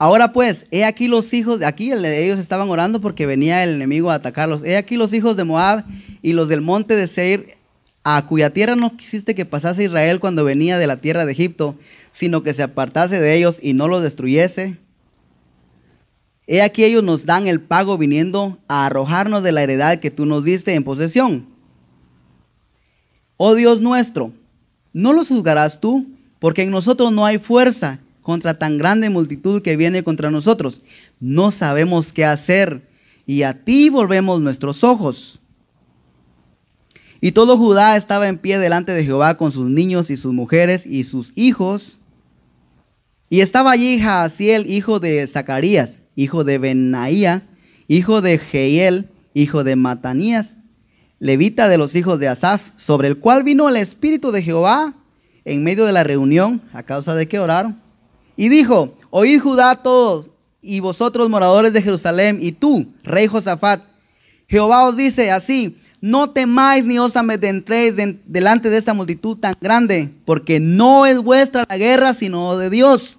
Ahora pues, he aquí los hijos, aquí ellos estaban orando porque venía el enemigo a atacarlos. He aquí los hijos de Moab y los del monte de Seir, a cuya tierra no quisiste que pasase Israel cuando venía de la tierra de Egipto, sino que se apartase de ellos y no los destruyese. He aquí ellos nos dan el pago viniendo a arrojarnos de la heredad que tú nos diste en posesión. Oh Dios nuestro, no los juzgarás tú, porque en nosotros no hay fuerza contra tan grande multitud que viene contra nosotros. No sabemos qué hacer y a ti volvemos nuestros ojos. Y todo Judá estaba en pie delante de Jehová con sus niños y sus mujeres y sus hijos. Y estaba allí Jaasiel, hijo de Zacarías, hijo de Benaía, hijo de Jeiel, hijo de Matanías, levita de los hijos de Asaf, sobre el cual vino el Espíritu de Jehová en medio de la reunión, a causa de que oraron. Y dijo, oíd Judá todos y vosotros moradores de Jerusalén y tú, rey Josafat, Jehová os dice así, no temáis ni os amedrentéis delante de esta multitud tan grande, porque no es vuestra la guerra, sino de Dios.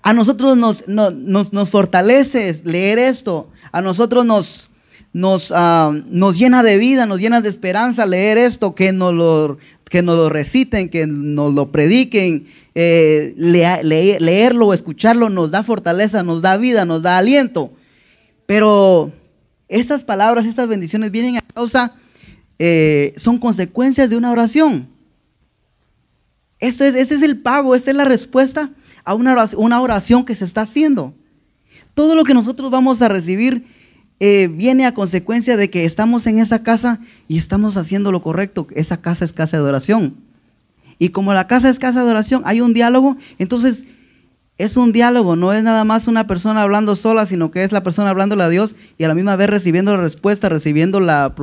A nosotros nos, nos, fortalece leer esto, a nosotros nos, nos, ah, nos llena de vida, nos llena de esperanza leer esto, que nos lo, que nos lo reciten, que nos lo prediquen, eh, leerlo o escucharlo nos da fortaleza, nos da vida, nos da aliento. Pero estas palabras, estas bendiciones vienen a causa, eh, son consecuencias de una oración. Esto es, ese es el pago, esta es la respuesta a una oración, una oración que se está haciendo. Todo lo que nosotros vamos a recibir eh, viene a consecuencia de que estamos en esa casa y estamos haciendo lo correcto. Esa casa es casa de oración. Y como la casa es casa de oración, hay un diálogo, entonces es un diálogo, no es nada más una persona hablando sola, sino que es la persona hablándole a Dios y a la misma vez recibiendo la respuesta, recibiendo la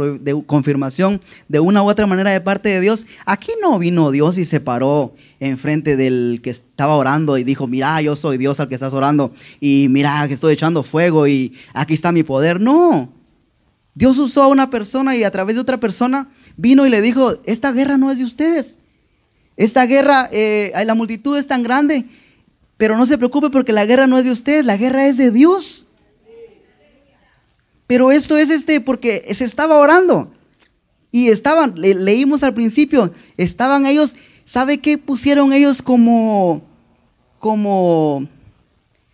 confirmación de una u otra manera de parte de Dios. Aquí no vino Dios y se paró enfrente del que estaba orando y dijo, mira, yo soy Dios al que estás orando y mira que estoy echando fuego y aquí está mi poder. No, Dios usó a una persona y a través de otra persona vino y le dijo, esta guerra no es de ustedes. Esta guerra, eh, la multitud es tan grande, pero no se preocupe porque la guerra no es de ustedes, la guerra es de Dios. Pero esto es este porque se estaba orando. Y estaban, leímos al principio, estaban ellos, ¿sabe qué pusieron ellos como, como,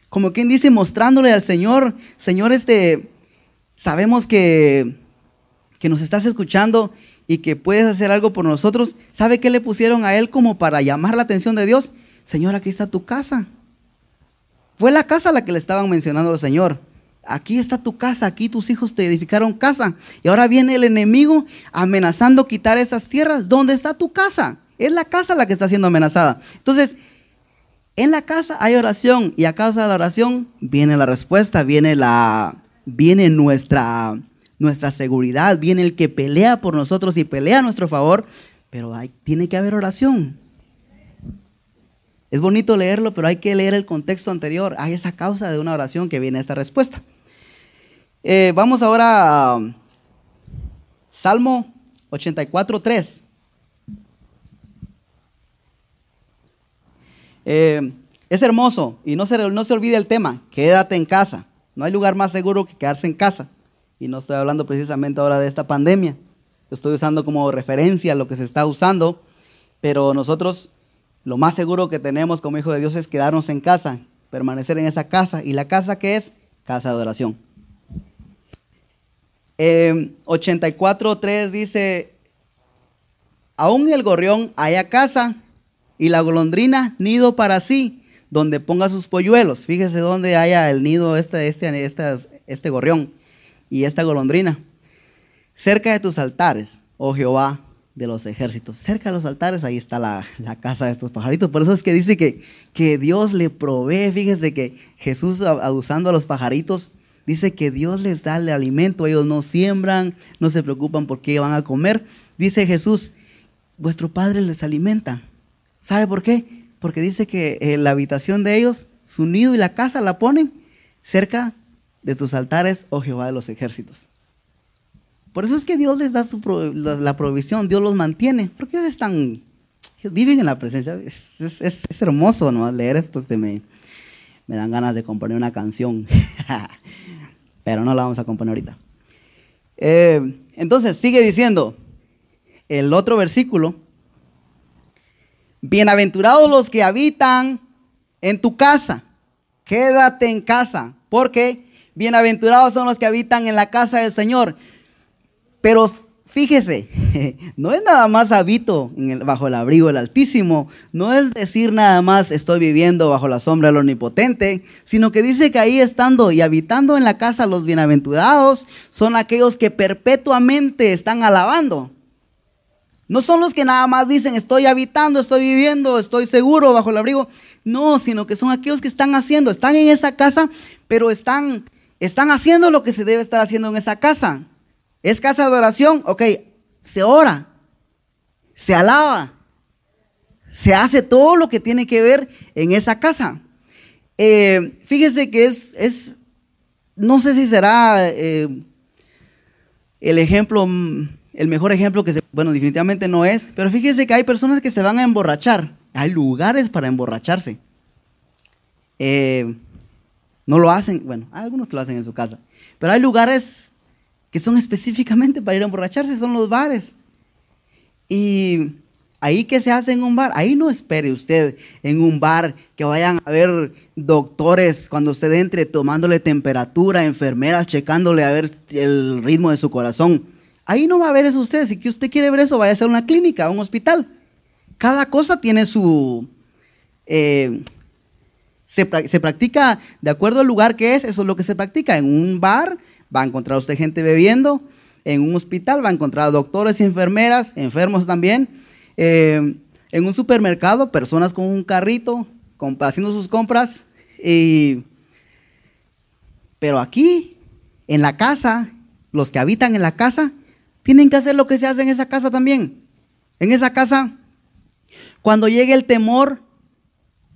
como quien dice, mostrándole al Señor, Señor, este, sabemos que, que nos estás escuchando y que puedes hacer algo por nosotros, ¿sabe qué le pusieron a él como para llamar la atención de Dios? Señor, aquí está tu casa. Fue la casa la que le estaban mencionando al Señor. Aquí está tu casa, aquí tus hijos te edificaron casa. Y ahora viene el enemigo amenazando quitar esas tierras. ¿Dónde está tu casa? Es la casa la que está siendo amenazada. Entonces, en la casa hay oración y a causa de la oración viene la respuesta, viene la viene nuestra nuestra seguridad, viene el que pelea por nosotros y pelea a nuestro favor, pero hay, tiene que haber oración. Es bonito leerlo, pero hay que leer el contexto anterior. Hay esa causa de una oración que viene a esta respuesta. Eh, vamos ahora a Salmo 84, 3. Eh, es hermoso y no se, no se olvide el tema, quédate en casa. No hay lugar más seguro que quedarse en casa. Y no estoy hablando precisamente ahora de esta pandemia. Estoy usando como referencia lo que se está usando. Pero nosotros lo más seguro que tenemos como hijo de Dios es quedarnos en casa, permanecer en esa casa. ¿Y la casa que es? Casa de adoración. Eh, 84.3 dice, aún el gorrión haya casa y la golondrina nido para sí, donde ponga sus polluelos. Fíjese dónde haya el nido este, este, este, este gorrión y esta golondrina. Cerca de tus altares, oh Jehová de los ejércitos, cerca de los altares, ahí está la, casa de estos pajaritos. Por eso es que dice que, que Dios le provee. Fíjese que Jesús, usando a los pajaritos, dice que Dios les da el alimento. Ellos no siembran, no se preocupan por qué van a comer. Dice Jesús, vuestro Padre les alimenta. ¿Sabe por qué? Porque dice que en la habitación de ellos, su nido y la casa la ponen cerca de tus altares, oh Jehová de los ejércitos. Por eso es que Dios les da la, provisión, Dios los mantiene, porque ellos están viven en la presencia. Es, hermoso ¿no? leer esto, se me, me dan ganas de componer una canción, pero no la vamos a componer ahorita. Eh, entonces, sigue diciendo el otro versículo, bienaventurados los que habitan en tu casa, quédate en casa, porque bienaventurados son los que habitan en la casa del Señor. Pero Fíjese, no es nada más habito bajo el abrigo del Altísimo, no es decir nada más estoy viviendo bajo la sombra del Omnipotente, sino que dice que ahí estando y habitando en la casa los bienaventurados son aquellos que perpetuamente están alabando. No son los que nada más dicen estoy habitando, estoy viviendo, estoy seguro bajo el abrigo. No, sino que son aquellos que están haciendo, están en esa casa, pero están, están haciendo lo que se debe estar haciendo en esa casa. ¿Es casa de oración? Ok, se ora, se alaba, se hace todo lo que tiene que ver en esa casa. Eh, fíjese que es, es, no sé si será eh, el ejemplo, el mejor ejemplo que se, bueno, definitivamente no es, pero fíjese que hay personas que se van a emborrachar, hay lugares para emborracharse. Eh, no lo hacen, bueno, algunos lo hacen en su casa, pero hay lugares que son específicamente para ir a emborracharse, son los bares. Y ahí que se hace en un bar, ahí no espere usted en un bar que vayan a ver doctores cuando usted entre tomándole temperatura, enfermeras checándole a ver el ritmo de su corazón. Ahí no va a ver eso usted. Si usted quiere ver eso, vaya a ser una clínica, un hospital. Cada cosa tiene su... Eh, se, se practica de acuerdo al lugar que es, eso es lo que se practica. En un bar va a encontrar usted gente bebiendo. En un hospital va a encontrar doctores y enfermeras, enfermos también. Eh, en un supermercado, personas con un carrito, haciendo sus compras. pero aquí, en la casa, los que habitan en la casa, tienen que hacer lo que se hace en esa casa también. En esa casa, cuando llegue el temor,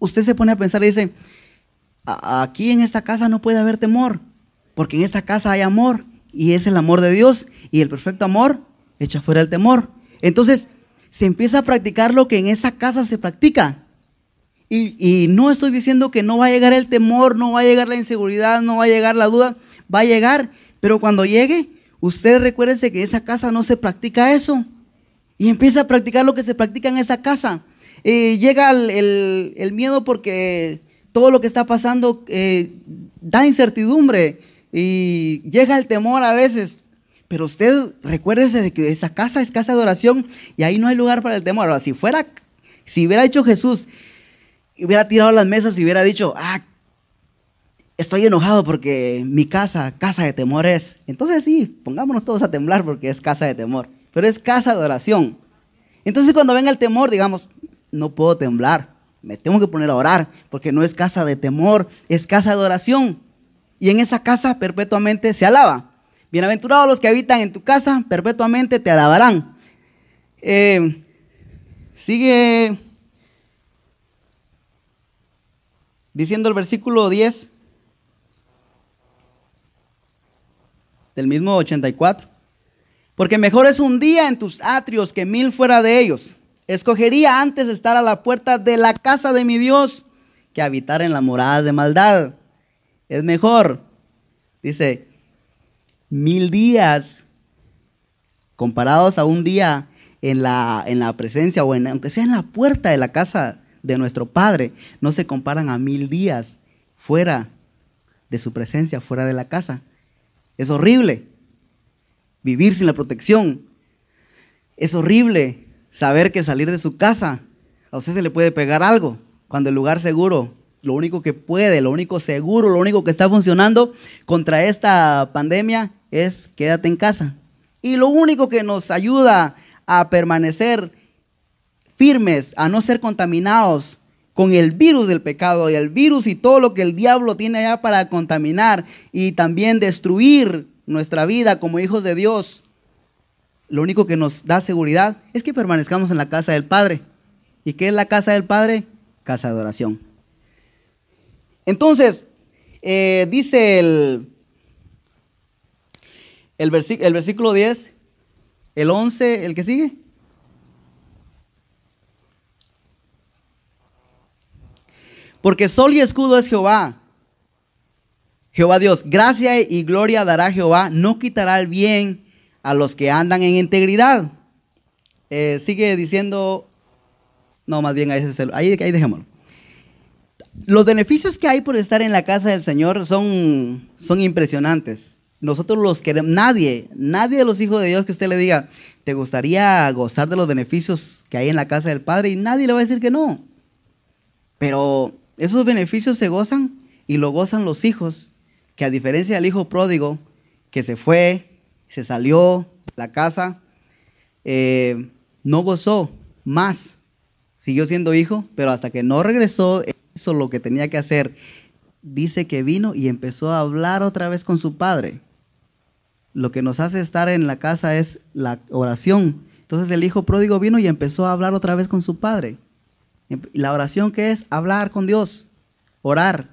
usted se pone a pensar y dice, aquí en esta casa no puede haber temor. Porque en esta casa hay amor y es el amor de Dios y el perfecto amor echa fuera el temor. Entonces se empieza a practicar lo que en esa casa se practica. Y, no estoy diciendo que no va a llegar el temor, no va a llegar la inseguridad, no va a llegar la duda, va a llegar. Pero cuando llegue, usted recuérdese que en esa casa no se practica eso. Y empieza a practicar lo que se practica en esa casa. Llega el, miedo porque todo lo que está pasando eh, da incertidumbre y llega el temor a veces. Pero usted recuérdese de que esa casa es casa de oración y ahí no hay lugar para el temor. Ahora, si fuera, si hubiera hecho Jesús, hubiera tirado las mesas y hubiera dicho, ah, estoy enojado porque mi casa, casa de temor es. Entonces sí, pongámonos todos a temblar porque es casa de temor. Pero es casa de oración. Entonces cuando venga el temor, digamos, no puedo temblar, me tengo que poner a orar porque no es casa de temor, es casa de oración y en esa casa perpetuamente se alaba. Bienaventurados los que habitan en tu casa, perpetuamente te alabarán. Eh, sigue diciendo el versículo 10 del mismo 84. Porque mejor es un día en tus atrios que mil fuera de ellos. Escogería antes estar a la puerta de la casa de mi Dios que habitar en las moradas de maldad es mejor. Dice, mil días comparados a un día en la, en la presencia o en, aunque sea en la puerta de la casa de nuestro Padre, no se comparan a mil días fuera de su presencia, fuera de la casa. Es horrible vivir sin la protección. Es horrible saber que salir de su casa a usted se le puede pegar algo cuando el lugar seguro lo único que puede, lo único seguro, lo único que está funcionando contra esta pandemia es quédate en casa. Y lo único que nos ayuda a permanecer firmes, a no ser contaminados con el virus del pecado y el virus y todo lo que el diablo tiene allá para contaminar y también destruir nuestra vida como hijos de Dios. Lo único que nos da seguridad es que permanezcamos en la casa del Padre. ¿Y qué es la casa del Padre? Casa de oración. Entonces, eh, dice el, el, el versículo 10, el 11, el que sigue. Porque sol y escudo es Jehová. Jehová Dios, gracia y gloria dará Jehová, no quitará el bien a los que andan en integridad. Eh, sigue diciendo, no, más bien ahí, ahí, dejémoslo. Los beneficios que hay por estar en la casa del Señor son, son impresionantes. Nosotros los queremos, nadie, nadie de los hijos de Dios que usted le diga, ¿te gustaría gozar de los beneficios que hay en la casa del Padre? Y nadie le va a decir que no. Pero esos beneficios se gozan y lo gozan los hijos, que a diferencia del hijo pródigo, que se fue, se salió la casa, eh, no gozó más. Siguió siendo hijo, pero hasta que no regresó, hizo lo que tenía que hacer. Dice que vino y empezó a hablar otra vez con su padre. Lo que nos hace estar en la casa es la oración. Entonces el hijo pródigo vino y empezó a hablar otra vez con su padre. La oración que es hablar con Dios, orar.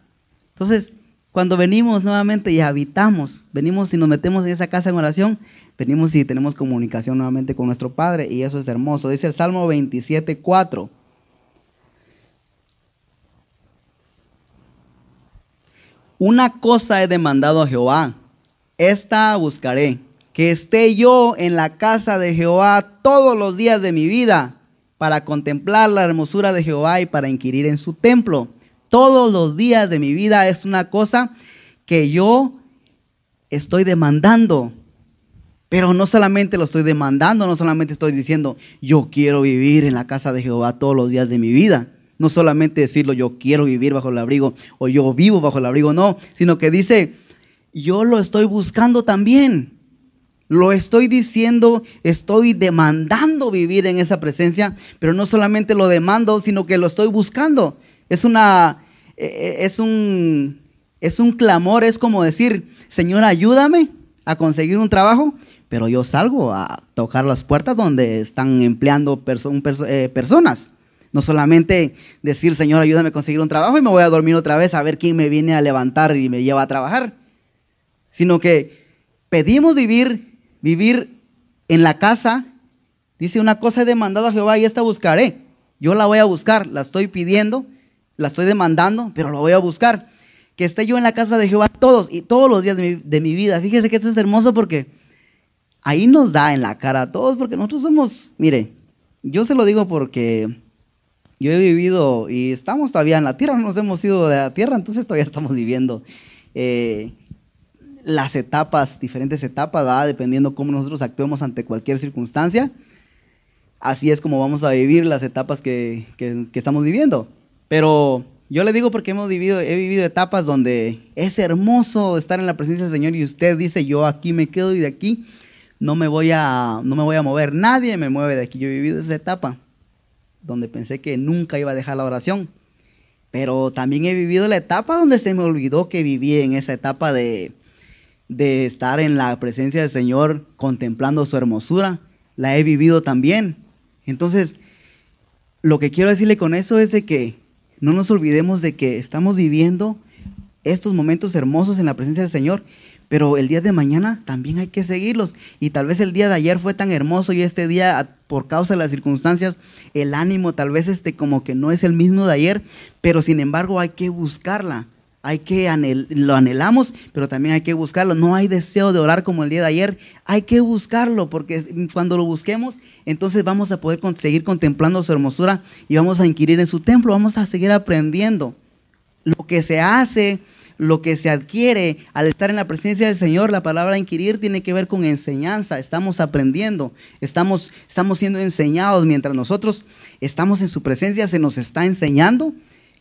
Entonces, cuando venimos nuevamente y habitamos, venimos y nos metemos en esa casa en oración, venimos y tenemos comunicación nuevamente con nuestro Padre y eso es hermoso. Dice el Salmo 27, 4. Una cosa he demandado a Jehová, esta buscaré, que esté yo en la casa de Jehová todos los días de mi vida, para contemplar la hermosura de Jehová y para inquirir en su templo. Todos los días de mi vida es una cosa que yo estoy demandando. Pero no solamente lo estoy demandando, no solamente estoy diciendo, yo quiero vivir en la casa de Jehová todos los días de mi vida no solamente decirlo, yo quiero vivir bajo el abrigo o yo vivo bajo el abrigo, no, sino que dice, yo lo estoy buscando también. Lo estoy diciendo, estoy demandando vivir en esa presencia, pero no solamente lo demando, sino que lo estoy buscando. Es una, e, e, es un, es un clamor, es como decir, Señor, ayúdame a conseguir un trabajo, pero yo salgo a tocar las puertas donde están empleando eh, personas. No solamente decir, Señor, ayúdame a conseguir un trabajo y me voy a dormir otra vez a ver quién me viene a levantar y me lleva a trabajar. Sino que pedimos vivir, vivir en la casa. Dice, una cosa he demandado a Jehová y esta buscaré. Yo la voy a buscar, la estoy pidiendo, la estoy demandando, pero la voy a buscar. Que esté yo en la casa de Jehová todos y todos los días de mi, de mi vida. Fíjese que esto es hermoso porque ahí nos da en la cara a todos, porque nosotros somos, mire, yo se lo digo porque yo he vivido y estamos todavía en la tierra, no nos hemos ido de la tierra, entonces todavía estamos viviendo eh, las etapas, diferentes etapas, dependiendo cómo nosotros actuemos ante cualquier circunstancia. Así es como vamos a vivir las etapas que, que, estamos viviendo. Pero yo le digo porque hemos vivido, he vivido etapas donde es hermoso estar en la presencia del Señor y usted dice, yo aquí me quedo y de aquí no me voy a, no me voy a mover, nadie me mueve de aquí. Yo he vivido esa etapa donde pensé que nunca iba a dejar la oración. Pero también he vivido la etapa donde se me olvidó que viví en esa etapa de, de estar en la presencia del Señor contemplando su hermosura. La he vivido también. Entonces, lo que quiero decirle con eso es de que no nos olvidemos de que estamos viviendo estos momentos hermosos en la presencia del Señor, pero el día de mañana también hay que seguirlos. Y tal vez el día de ayer fue tan hermoso y este día, por causa de las circunstancias, el ánimo tal vez este como que no es el mismo de ayer, pero sin embargo hay que buscarla. Hay que lo anhelamos, pero también hay que buscarlo. No hay deseo de orar como el día de ayer. Hay que buscarlo, porque cuando lo busquemos, entonces vamos a poder seguir contemplando su hermosura y vamos a inquirir en su templo. Vamos a seguir aprendiendo. Lo que se hace lo que se adquiere al estar en la presencia del Señor, la palabra inquirir tiene que ver con enseñanza, estamos aprendiendo, estamos, estamos siendo enseñados mientras nosotros estamos en su presencia, se nos está enseñando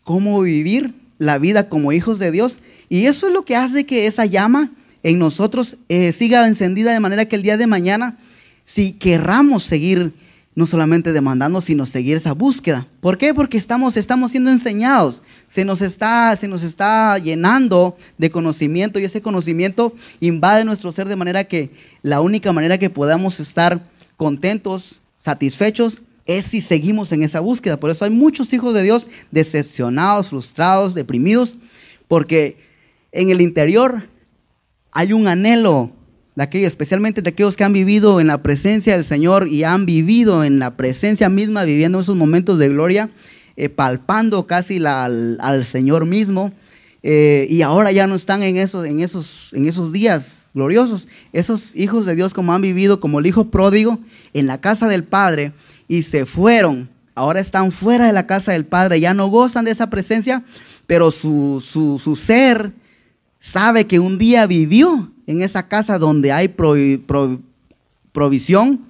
cómo vivir la vida como hijos de Dios y eso es lo que hace que esa llama en nosotros eh, siga encendida de manera que el día de mañana, si querramos seguir no solamente demandando, sino seguir esa búsqueda. ¿Por qué? Porque estamos, estamos siendo enseñados, se nos, está, se nos está llenando de conocimiento y ese conocimiento invade nuestro ser de manera que la única manera que podamos estar contentos, satisfechos, es si seguimos en esa búsqueda. Por eso hay muchos hijos de Dios decepcionados, frustrados, deprimidos, porque en el interior hay un anhelo de aquellos, especialmente de aquellos que han vivido en la presencia del Señor y han vivido en la presencia misma, viviendo esos momentos de gloria, eh, palpando casi al, Señor mismo. Eh, y ahora ya no están en esos, en, esos, en esos días gloriosos. Esos hijos de Dios como han vivido como el hijo pródigo en la casa del Padre y se fueron. Ahora están fuera de la casa del Padre, ya no gozan de esa presencia, pero su, su, ser sabe que un día vivió en esa casa donde hay provisión,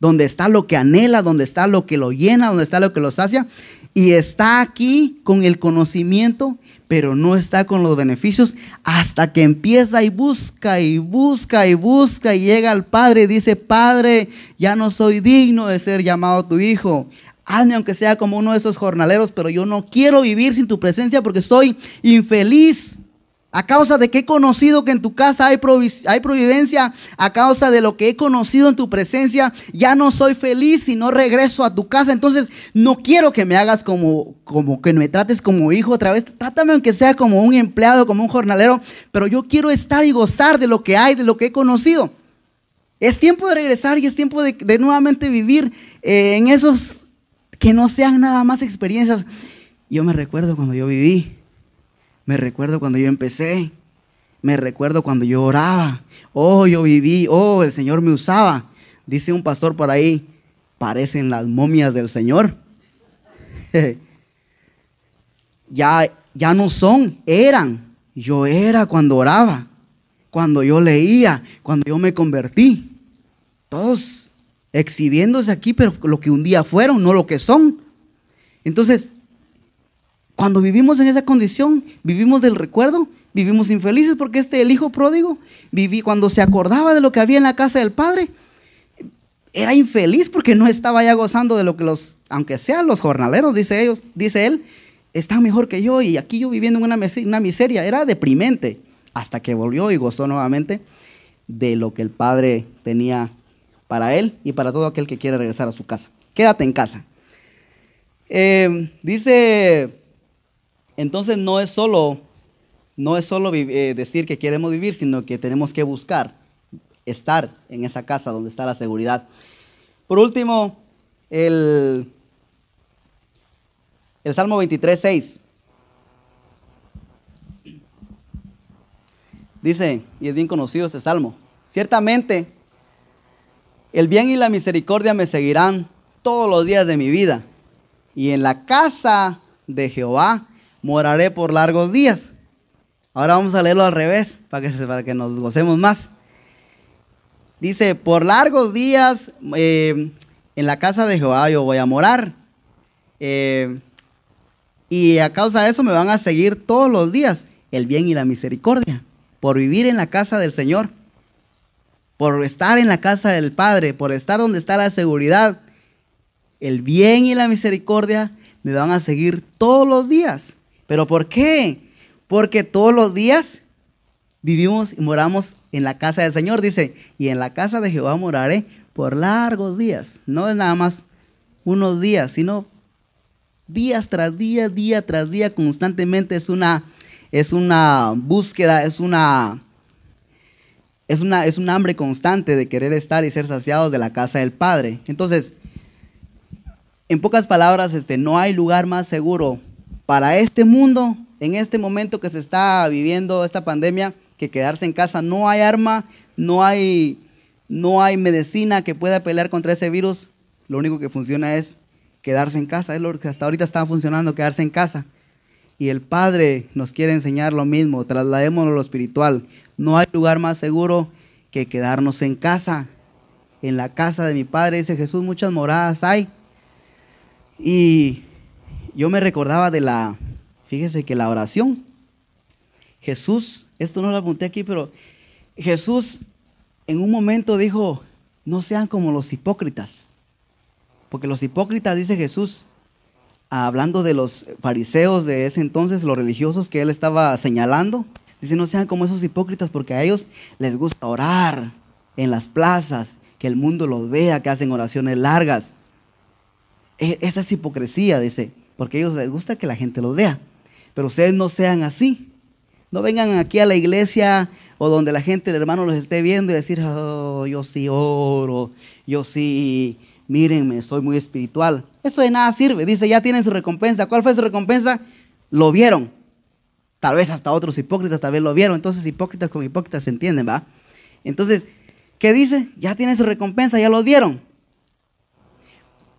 donde está lo que anhela, donde está lo que lo llena, donde está lo que lo sacia, y está aquí con el conocimiento, pero no está con los beneficios, hasta que empieza y busca y busca y busca y llega al Padre y dice, Padre, ya no soy digno de ser llamado tu hijo. Hazme aunque sea como uno de esos jornaleros, pero yo no quiero vivir sin tu presencia porque estoy infeliz. A causa de que he conocido que en tu casa hay, hay providencia, a causa de lo que he conocido en tu presencia, ya no soy feliz si no regreso a tu casa. Entonces, no quiero que me hagas como, como que me trates como hijo otra vez. Trátame aunque sea como un empleado, como un jornalero, pero yo quiero estar y gozar de lo que hay, de lo que he conocido. Es tiempo de regresar y es tiempo de, nuevamente vivir eh, en esos que no sean nada más experiencias. Yo me recuerdo cuando yo viví me recuerdo cuando yo empecé. Me recuerdo cuando yo oraba. Oh, yo viví. Oh, el Señor me usaba. Dice un pastor por ahí, parecen las momias del Señor. ya, ya no son, eran. Yo era cuando oraba, cuando yo leía, cuando yo me convertí. Todos exhibiéndose aquí, pero lo que un día fueron, no lo que son. Entonces, cuando vivimos en esa condición, vivimos del recuerdo, vivimos infelices porque este, el hijo pródigo, viví, cuando se acordaba de lo que había en la casa del padre, era infeliz porque no estaba ya gozando de lo que los, aunque sean los jornaleros, dice ellos, dice él, están mejor que yo y aquí yo viviendo en una, miseria, era deprimente, hasta que volvió y gozó nuevamente de lo que el padre tenía para él y para todo aquel que quiere regresar a su casa. Quédate en casa. Eh, dice entonces no es solo, no es solo eh, decir que queremos vivir, sino que tenemos que buscar estar en esa casa donde está la seguridad. Por último, el, el Salmo 23, 6. Dice, y es bien conocido ese salmo, ciertamente el bien y la misericordia me seguirán todos los días de mi vida, y en la casa de Jehová moraré por largos días. Ahora vamos a leerlo al revés para que, para que nos gocemos más. Dice, por largos días eh, en la casa de Jehová yo voy a morar. Eh, y a causa de eso me van a seguir todos los días el bien y la misericordia. Por vivir en la casa del Señor. Por estar en la casa del Padre. Por estar donde está la seguridad. El bien y la misericordia me van a seguir todos los días. ¿Pero por qué? Porque todos los días vivimos y moramos en la casa del Señor, dice, y en la casa de Jehová moraré por largos días. No es nada más unos días, sino días tras día, día tras día, constantemente es una, es una búsqueda, es una, es una, es un hambre constante de querer estar y ser saciados de la casa del Padre. Entonces, en pocas palabras, este, no hay lugar más seguro para este mundo, en este momento que se está viviendo esta pandemia, que quedarse en casa, no hay arma, no hay, no hay medicina que pueda pelear contra ese virus. Lo único que funciona es quedarse en casa. Es lo que hasta ahorita está funcionando, quedarse en casa. Y el Padre nos quiere enseñar lo mismo, trasladémonos lo espiritual. No hay lugar más seguro que quedarnos en casa. En la casa de mi Padre, dice Jesús, muchas moradas hay. Y yo me recordaba de la, fíjese que la oración, Jesús, esto no lo apunté aquí, pero Jesús en un momento dijo, no sean como los hipócritas, porque los hipócritas, dice Jesús, hablando de los fariseos de ese entonces, los religiosos que él estaba señalando, dice, no sean como esos hipócritas, porque a ellos les gusta orar en las plazas, que el mundo los vea, que hacen oraciones largas. E, esa es hipocresía, dice porque a ellos les gusta que la gente los vea. Pero ustedes no sean así. No vengan aquí a la iglesia o donde la gente, el hermano, los esté viendo y decir, oh, yo sí oro, yo sí mírenme, soy muy espiritual. Eso de nada sirve. Dice, ya tienen su recompensa. ¿Cuál fue su recompensa? Lo vieron. Tal vez hasta otros hipócritas tal vez lo vieron. Entonces, hipócritas con hipócritas se entienden, ¿va? Entonces, ¿qué dice? Ya tienen su recompensa, ya lo dieron.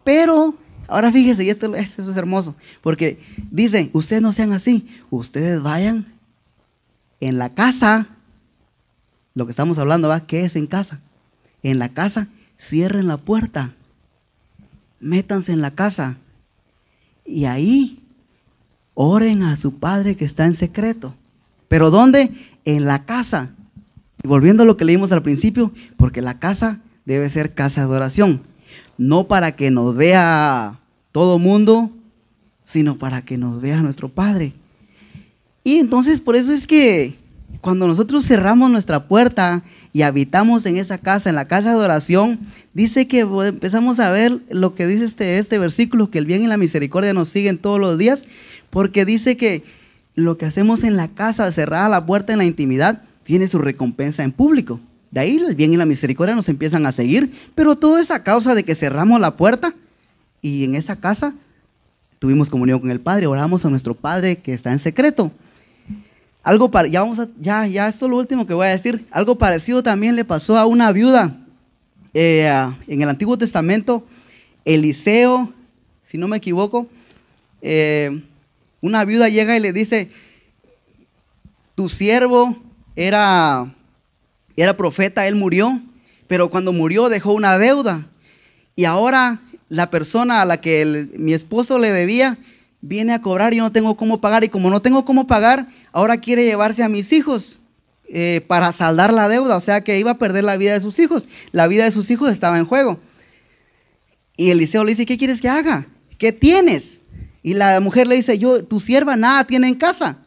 Pero, ahora fíjese, y esto, es hermoso, porque dice, ustedes no sean así, ustedes vayan en la casa, lo que estamos hablando, ¿va? ¿Qué es en casa? En la casa, cierren la puerta, métanse en la casa y ahí oren a su Padre que está en secreto. ¿Pero dónde? En la casa. Y volviendo a lo que leímos al principio, porque la casa debe ser casa de adoración. No para que nos vea todo mundo, sino para que nos vea nuestro Padre. Y entonces por eso es que cuando nosotros cerramos nuestra puerta y habitamos en esa casa, en la casa de oración, dice que empezamos a ver lo que dice este, este versículo, que el bien y la misericordia nos siguen todos los días, porque dice que lo que hacemos en la casa, cerrada la puerta en la intimidad, tiene su recompensa en público. De ahí el bien y la misericordia nos empiezan a seguir, pero todo es a causa de que cerramos la puerta y en esa casa tuvimos comunión con el Padre, oramos a nuestro Padre que está en secreto. Algo para, ya vamos ya, ya esto es lo último que voy a decir. Algo parecido también le pasó a una viuda eh, en el Antiguo Testamento. Eliseo, si no me equivoco, eh, una viuda llega y le dice, tu siervo era, era profeta, él murió, pero cuando murió dejó una deuda. Y ahora la persona a la que mi esposo le debía viene a cobrar y yo no tengo cómo pagar. Y como no tengo cómo pagar, ahora quiere llevarse a mis hijos eh, para saldar la deuda. O sea que iba a perder la vida de sus hijos. La vida de sus hijos estaba en juego. Y Eliseo le dice, ¿qué quieres que haga? ¿Qué tienes? Y la mujer le dice, yo, tu sierva nada tiene en casa.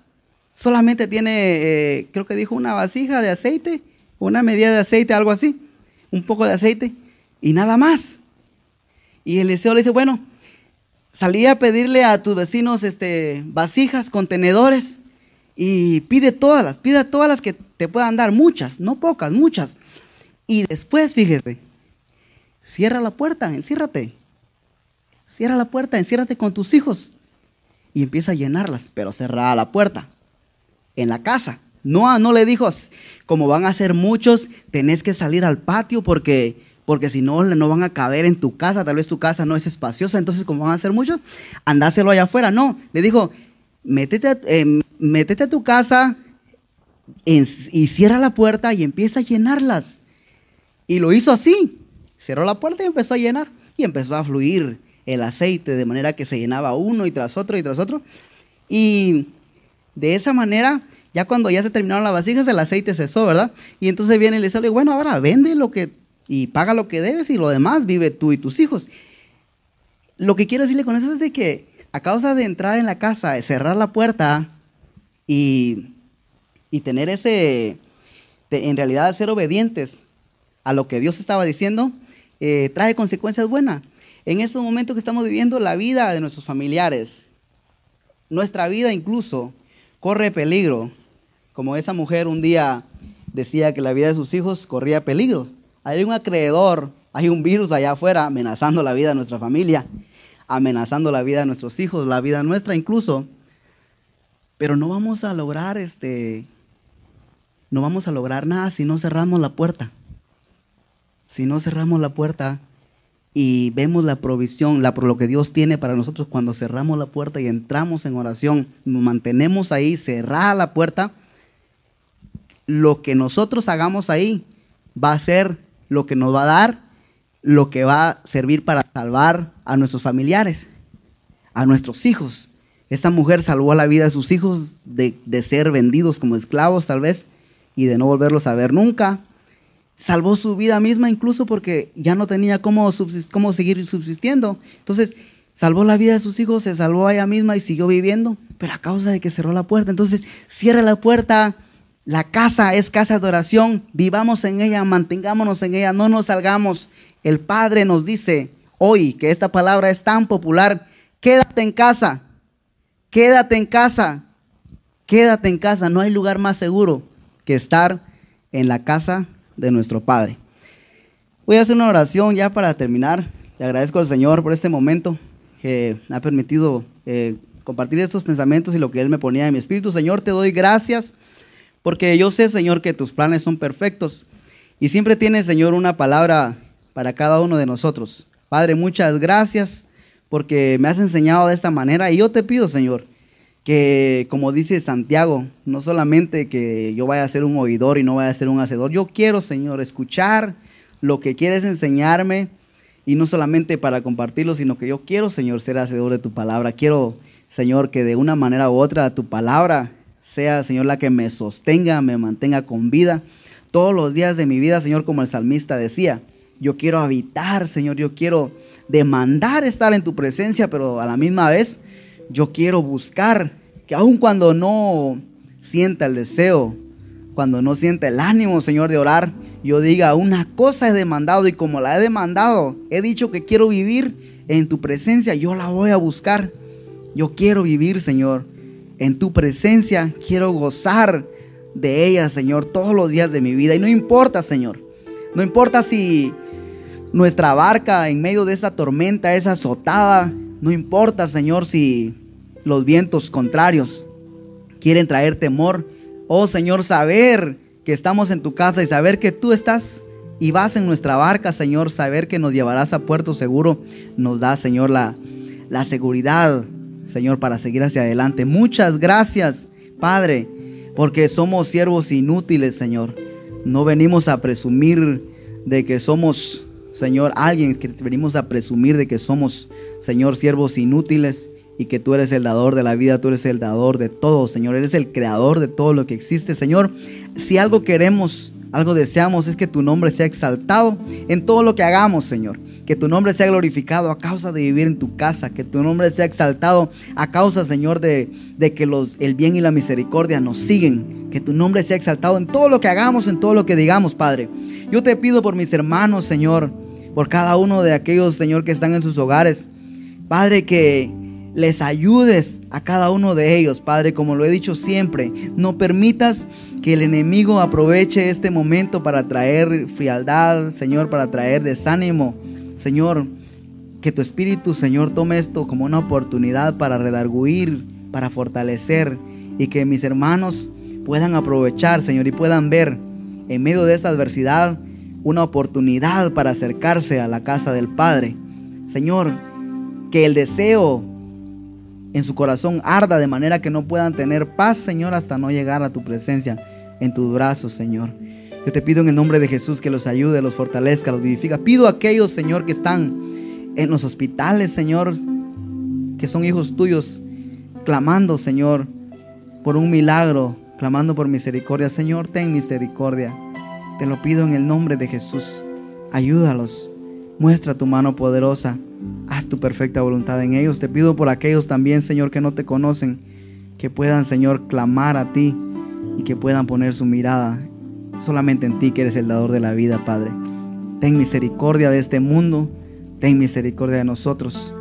Solamente tiene, eh, creo que dijo, una vasija de aceite, una medida de aceite, algo así. Un poco de aceite y nada más. Y Eliseo le dice, bueno, salí a pedirle a tus vecinos este, vasijas, contenedores, y pide todas las, pide todas las que te puedan dar, muchas, no pocas, muchas. Y después, fíjese, cierra la puerta, enciérrate. Cierra la puerta, enciérrate con tus hijos. Y empieza a llenarlas, pero cerrada la puerta. En la casa. No, no le dijo, como van a ser muchos, tenés que salir al patio porque porque si no, no van a caber en tu casa, tal vez tu casa no es espaciosa, entonces como van a ser muchos, andáselo allá afuera. No, le dijo, métete a, eh, métete a tu casa y cierra la puerta y empieza a llenarlas. Y lo hizo así, cerró la puerta y empezó a llenar, y empezó a fluir el aceite de manera que se llenaba uno y tras otro y tras otro. Y de esa manera, ya cuando ya se terminaron las vasijas, el aceite cesó, ¿verdad? Y entonces viene y le dice, bueno, ahora vende lo que y paga lo que debes y lo demás vive tú y tus hijos. Lo que quiero decirle con eso es de que a causa de entrar en la casa, cerrar la puerta y, tener ese, en realidad ser obedientes a lo que Dios estaba diciendo, eh, trae consecuencias buenas. En estos momentos que estamos viviendo, la vida de nuestros familiares, nuestra vida incluso, corre peligro. Como esa mujer un día decía que la vida de sus hijos corría peligro. Hay un acreedor, hay un virus allá afuera amenazando la vida de nuestra familia, amenazando la vida de nuestros hijos, la vida nuestra incluso. Pero no vamos a lograr este no vamos a lograr nada si no cerramos la puerta. Si no cerramos la puerta y vemos la provisión, la, lo que Dios tiene para nosotros cuando cerramos la puerta y entramos en oración, nos mantenemos ahí, cerrada la puerta, lo que nosotros hagamos ahí va a ser lo que nos va a dar, lo que va a servir para salvar a nuestros familiares, a nuestros hijos. Esta mujer salvó la vida de sus hijos de, ser vendidos como esclavos tal vez y de no volverlos a ver nunca. Salvó su vida misma incluso porque ya no tenía cómo, cómo seguir subsistiendo. Entonces, salvó la vida de sus hijos, se salvó a ella misma y siguió viviendo, pero a causa de que cerró la puerta. Entonces, cierra la puerta, la casa es casa de oración, vivamos en ella, mantengámonos en ella, no nos salgamos. El Padre nos dice hoy que esta palabra es tan popular, quédate en casa, quédate en casa, quédate en casa. No hay lugar más seguro que estar en la casa de nuestro Padre. Voy a hacer una oración ya para terminar. Le agradezco al Señor por este momento que ha permitido eh, compartir estos pensamientos y lo que Él me ponía en mi espíritu. Señor, te doy gracias porque yo sé, Señor, que tus planes son perfectos y siempre tienes, Señor, una palabra para cada uno de nosotros. Padre, muchas gracias porque me has enseñado de esta manera y yo te pido, Señor, que como dice Santiago, no solamente que yo vaya a ser un oidor y no vaya a ser un hacedor, yo quiero, Señor, escuchar lo que quieres enseñarme y no solamente para compartirlo, sino que yo quiero, Señor, ser hacedor de tu palabra. Quiero, Señor, que de una manera u otra tu palabra sea, Señor, la que me sostenga, me mantenga con vida todos los días de mi vida, Señor, como el salmista decía. Yo quiero habitar, Señor, yo quiero demandar estar en tu presencia, pero a la misma vez yo quiero buscar que aun cuando no sienta el deseo, cuando no sienta el ánimo, Señor, de orar, yo diga, una cosa he demandado y como la he demandado, he dicho que quiero vivir en tu presencia, yo la voy a buscar. Yo quiero vivir, Señor, en tu presencia, quiero gozar de ella, Señor, todos los días de mi vida. Y no importa, Señor, no importa si nuestra barca en medio de esa tormenta es azotada, no importa, Señor, si los vientos contrarios quieren traer temor. Oh, Señor, saber que estamos en tu casa y saber que tú estás y vas en nuestra barca, Señor, saber que nos llevarás a puerto seguro, nos da, Señor, la, la seguridad, Señor, para seguir hacia adelante. Muchas gracias, Padre, porque somos siervos inútiles, Señor. No venimos a presumir de que somos, Señor, alguien que venimos a presumir de que somos, Señor, siervos inútiles y que tú eres el dador de la vida, tú eres el dador de todo, Señor, eres el creador de todo lo que existe, Señor. Si algo queremos, algo deseamos es que tu nombre sea exaltado en todo lo que hagamos, Señor. Que tu nombre sea glorificado a causa de vivir en tu casa, que tu nombre sea exaltado a causa, Señor, de, de que los, el bien y la misericordia nos siguen. Que tu nombre sea exaltado en todo lo que hagamos, en todo lo que digamos, Padre. Yo te pido por mis hermanos, Señor, por cada uno de aquellos, Señor, que están en sus hogares. Padre, que les ayudes a cada uno de ellos, Padre, como lo he dicho siempre. No permitas que el enemigo aproveche este momento para traer frialdad, Señor, para traer desánimo. Señor, que tu Espíritu, Señor, tome esto como una oportunidad para redarguir, para fortalecer y que mis hermanos puedan aprovechar, Señor, y puedan ver en medio de esta adversidad una oportunidad para acercarse a la casa del Padre. Señor, que el deseo en su corazón arda de manera que no puedan tener paz, Señor, hasta no llegar a tu presencia en tus brazos, Señor. Yo te pido en el nombre de Jesús que los ayude, los fortalezca, los vivifica. Pido a aquellos, Señor, que están en los hospitales, Señor, que son hijos tuyos, clamando, Señor, por un milagro, clamando por misericordia. Señor, ten misericordia. Te lo pido en el nombre de Jesús. Ayúdalos. Muestra tu mano poderosa. Haz tu perfecta voluntad en ellos. Te pido por aquellos también, Señor, que no te conocen, que puedan, Señor, clamar a ti y que puedan poner su mirada solamente en ti, que eres el dador de la vida, Padre. Ten misericordia de este mundo. Ten misericordia de nosotros.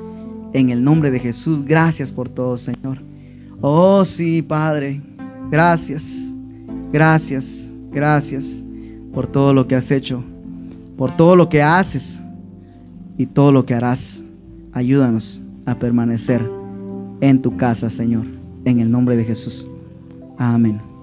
En el nombre de Jesús, gracias por todo, Señor. Oh, sí, Padre. Gracias. Gracias. Gracias por todo lo que has hecho. Por todo lo que haces y todo lo que harás. Ayúdanos a permanecer en tu casa, Señor, en el nombre de Jesús. Amén.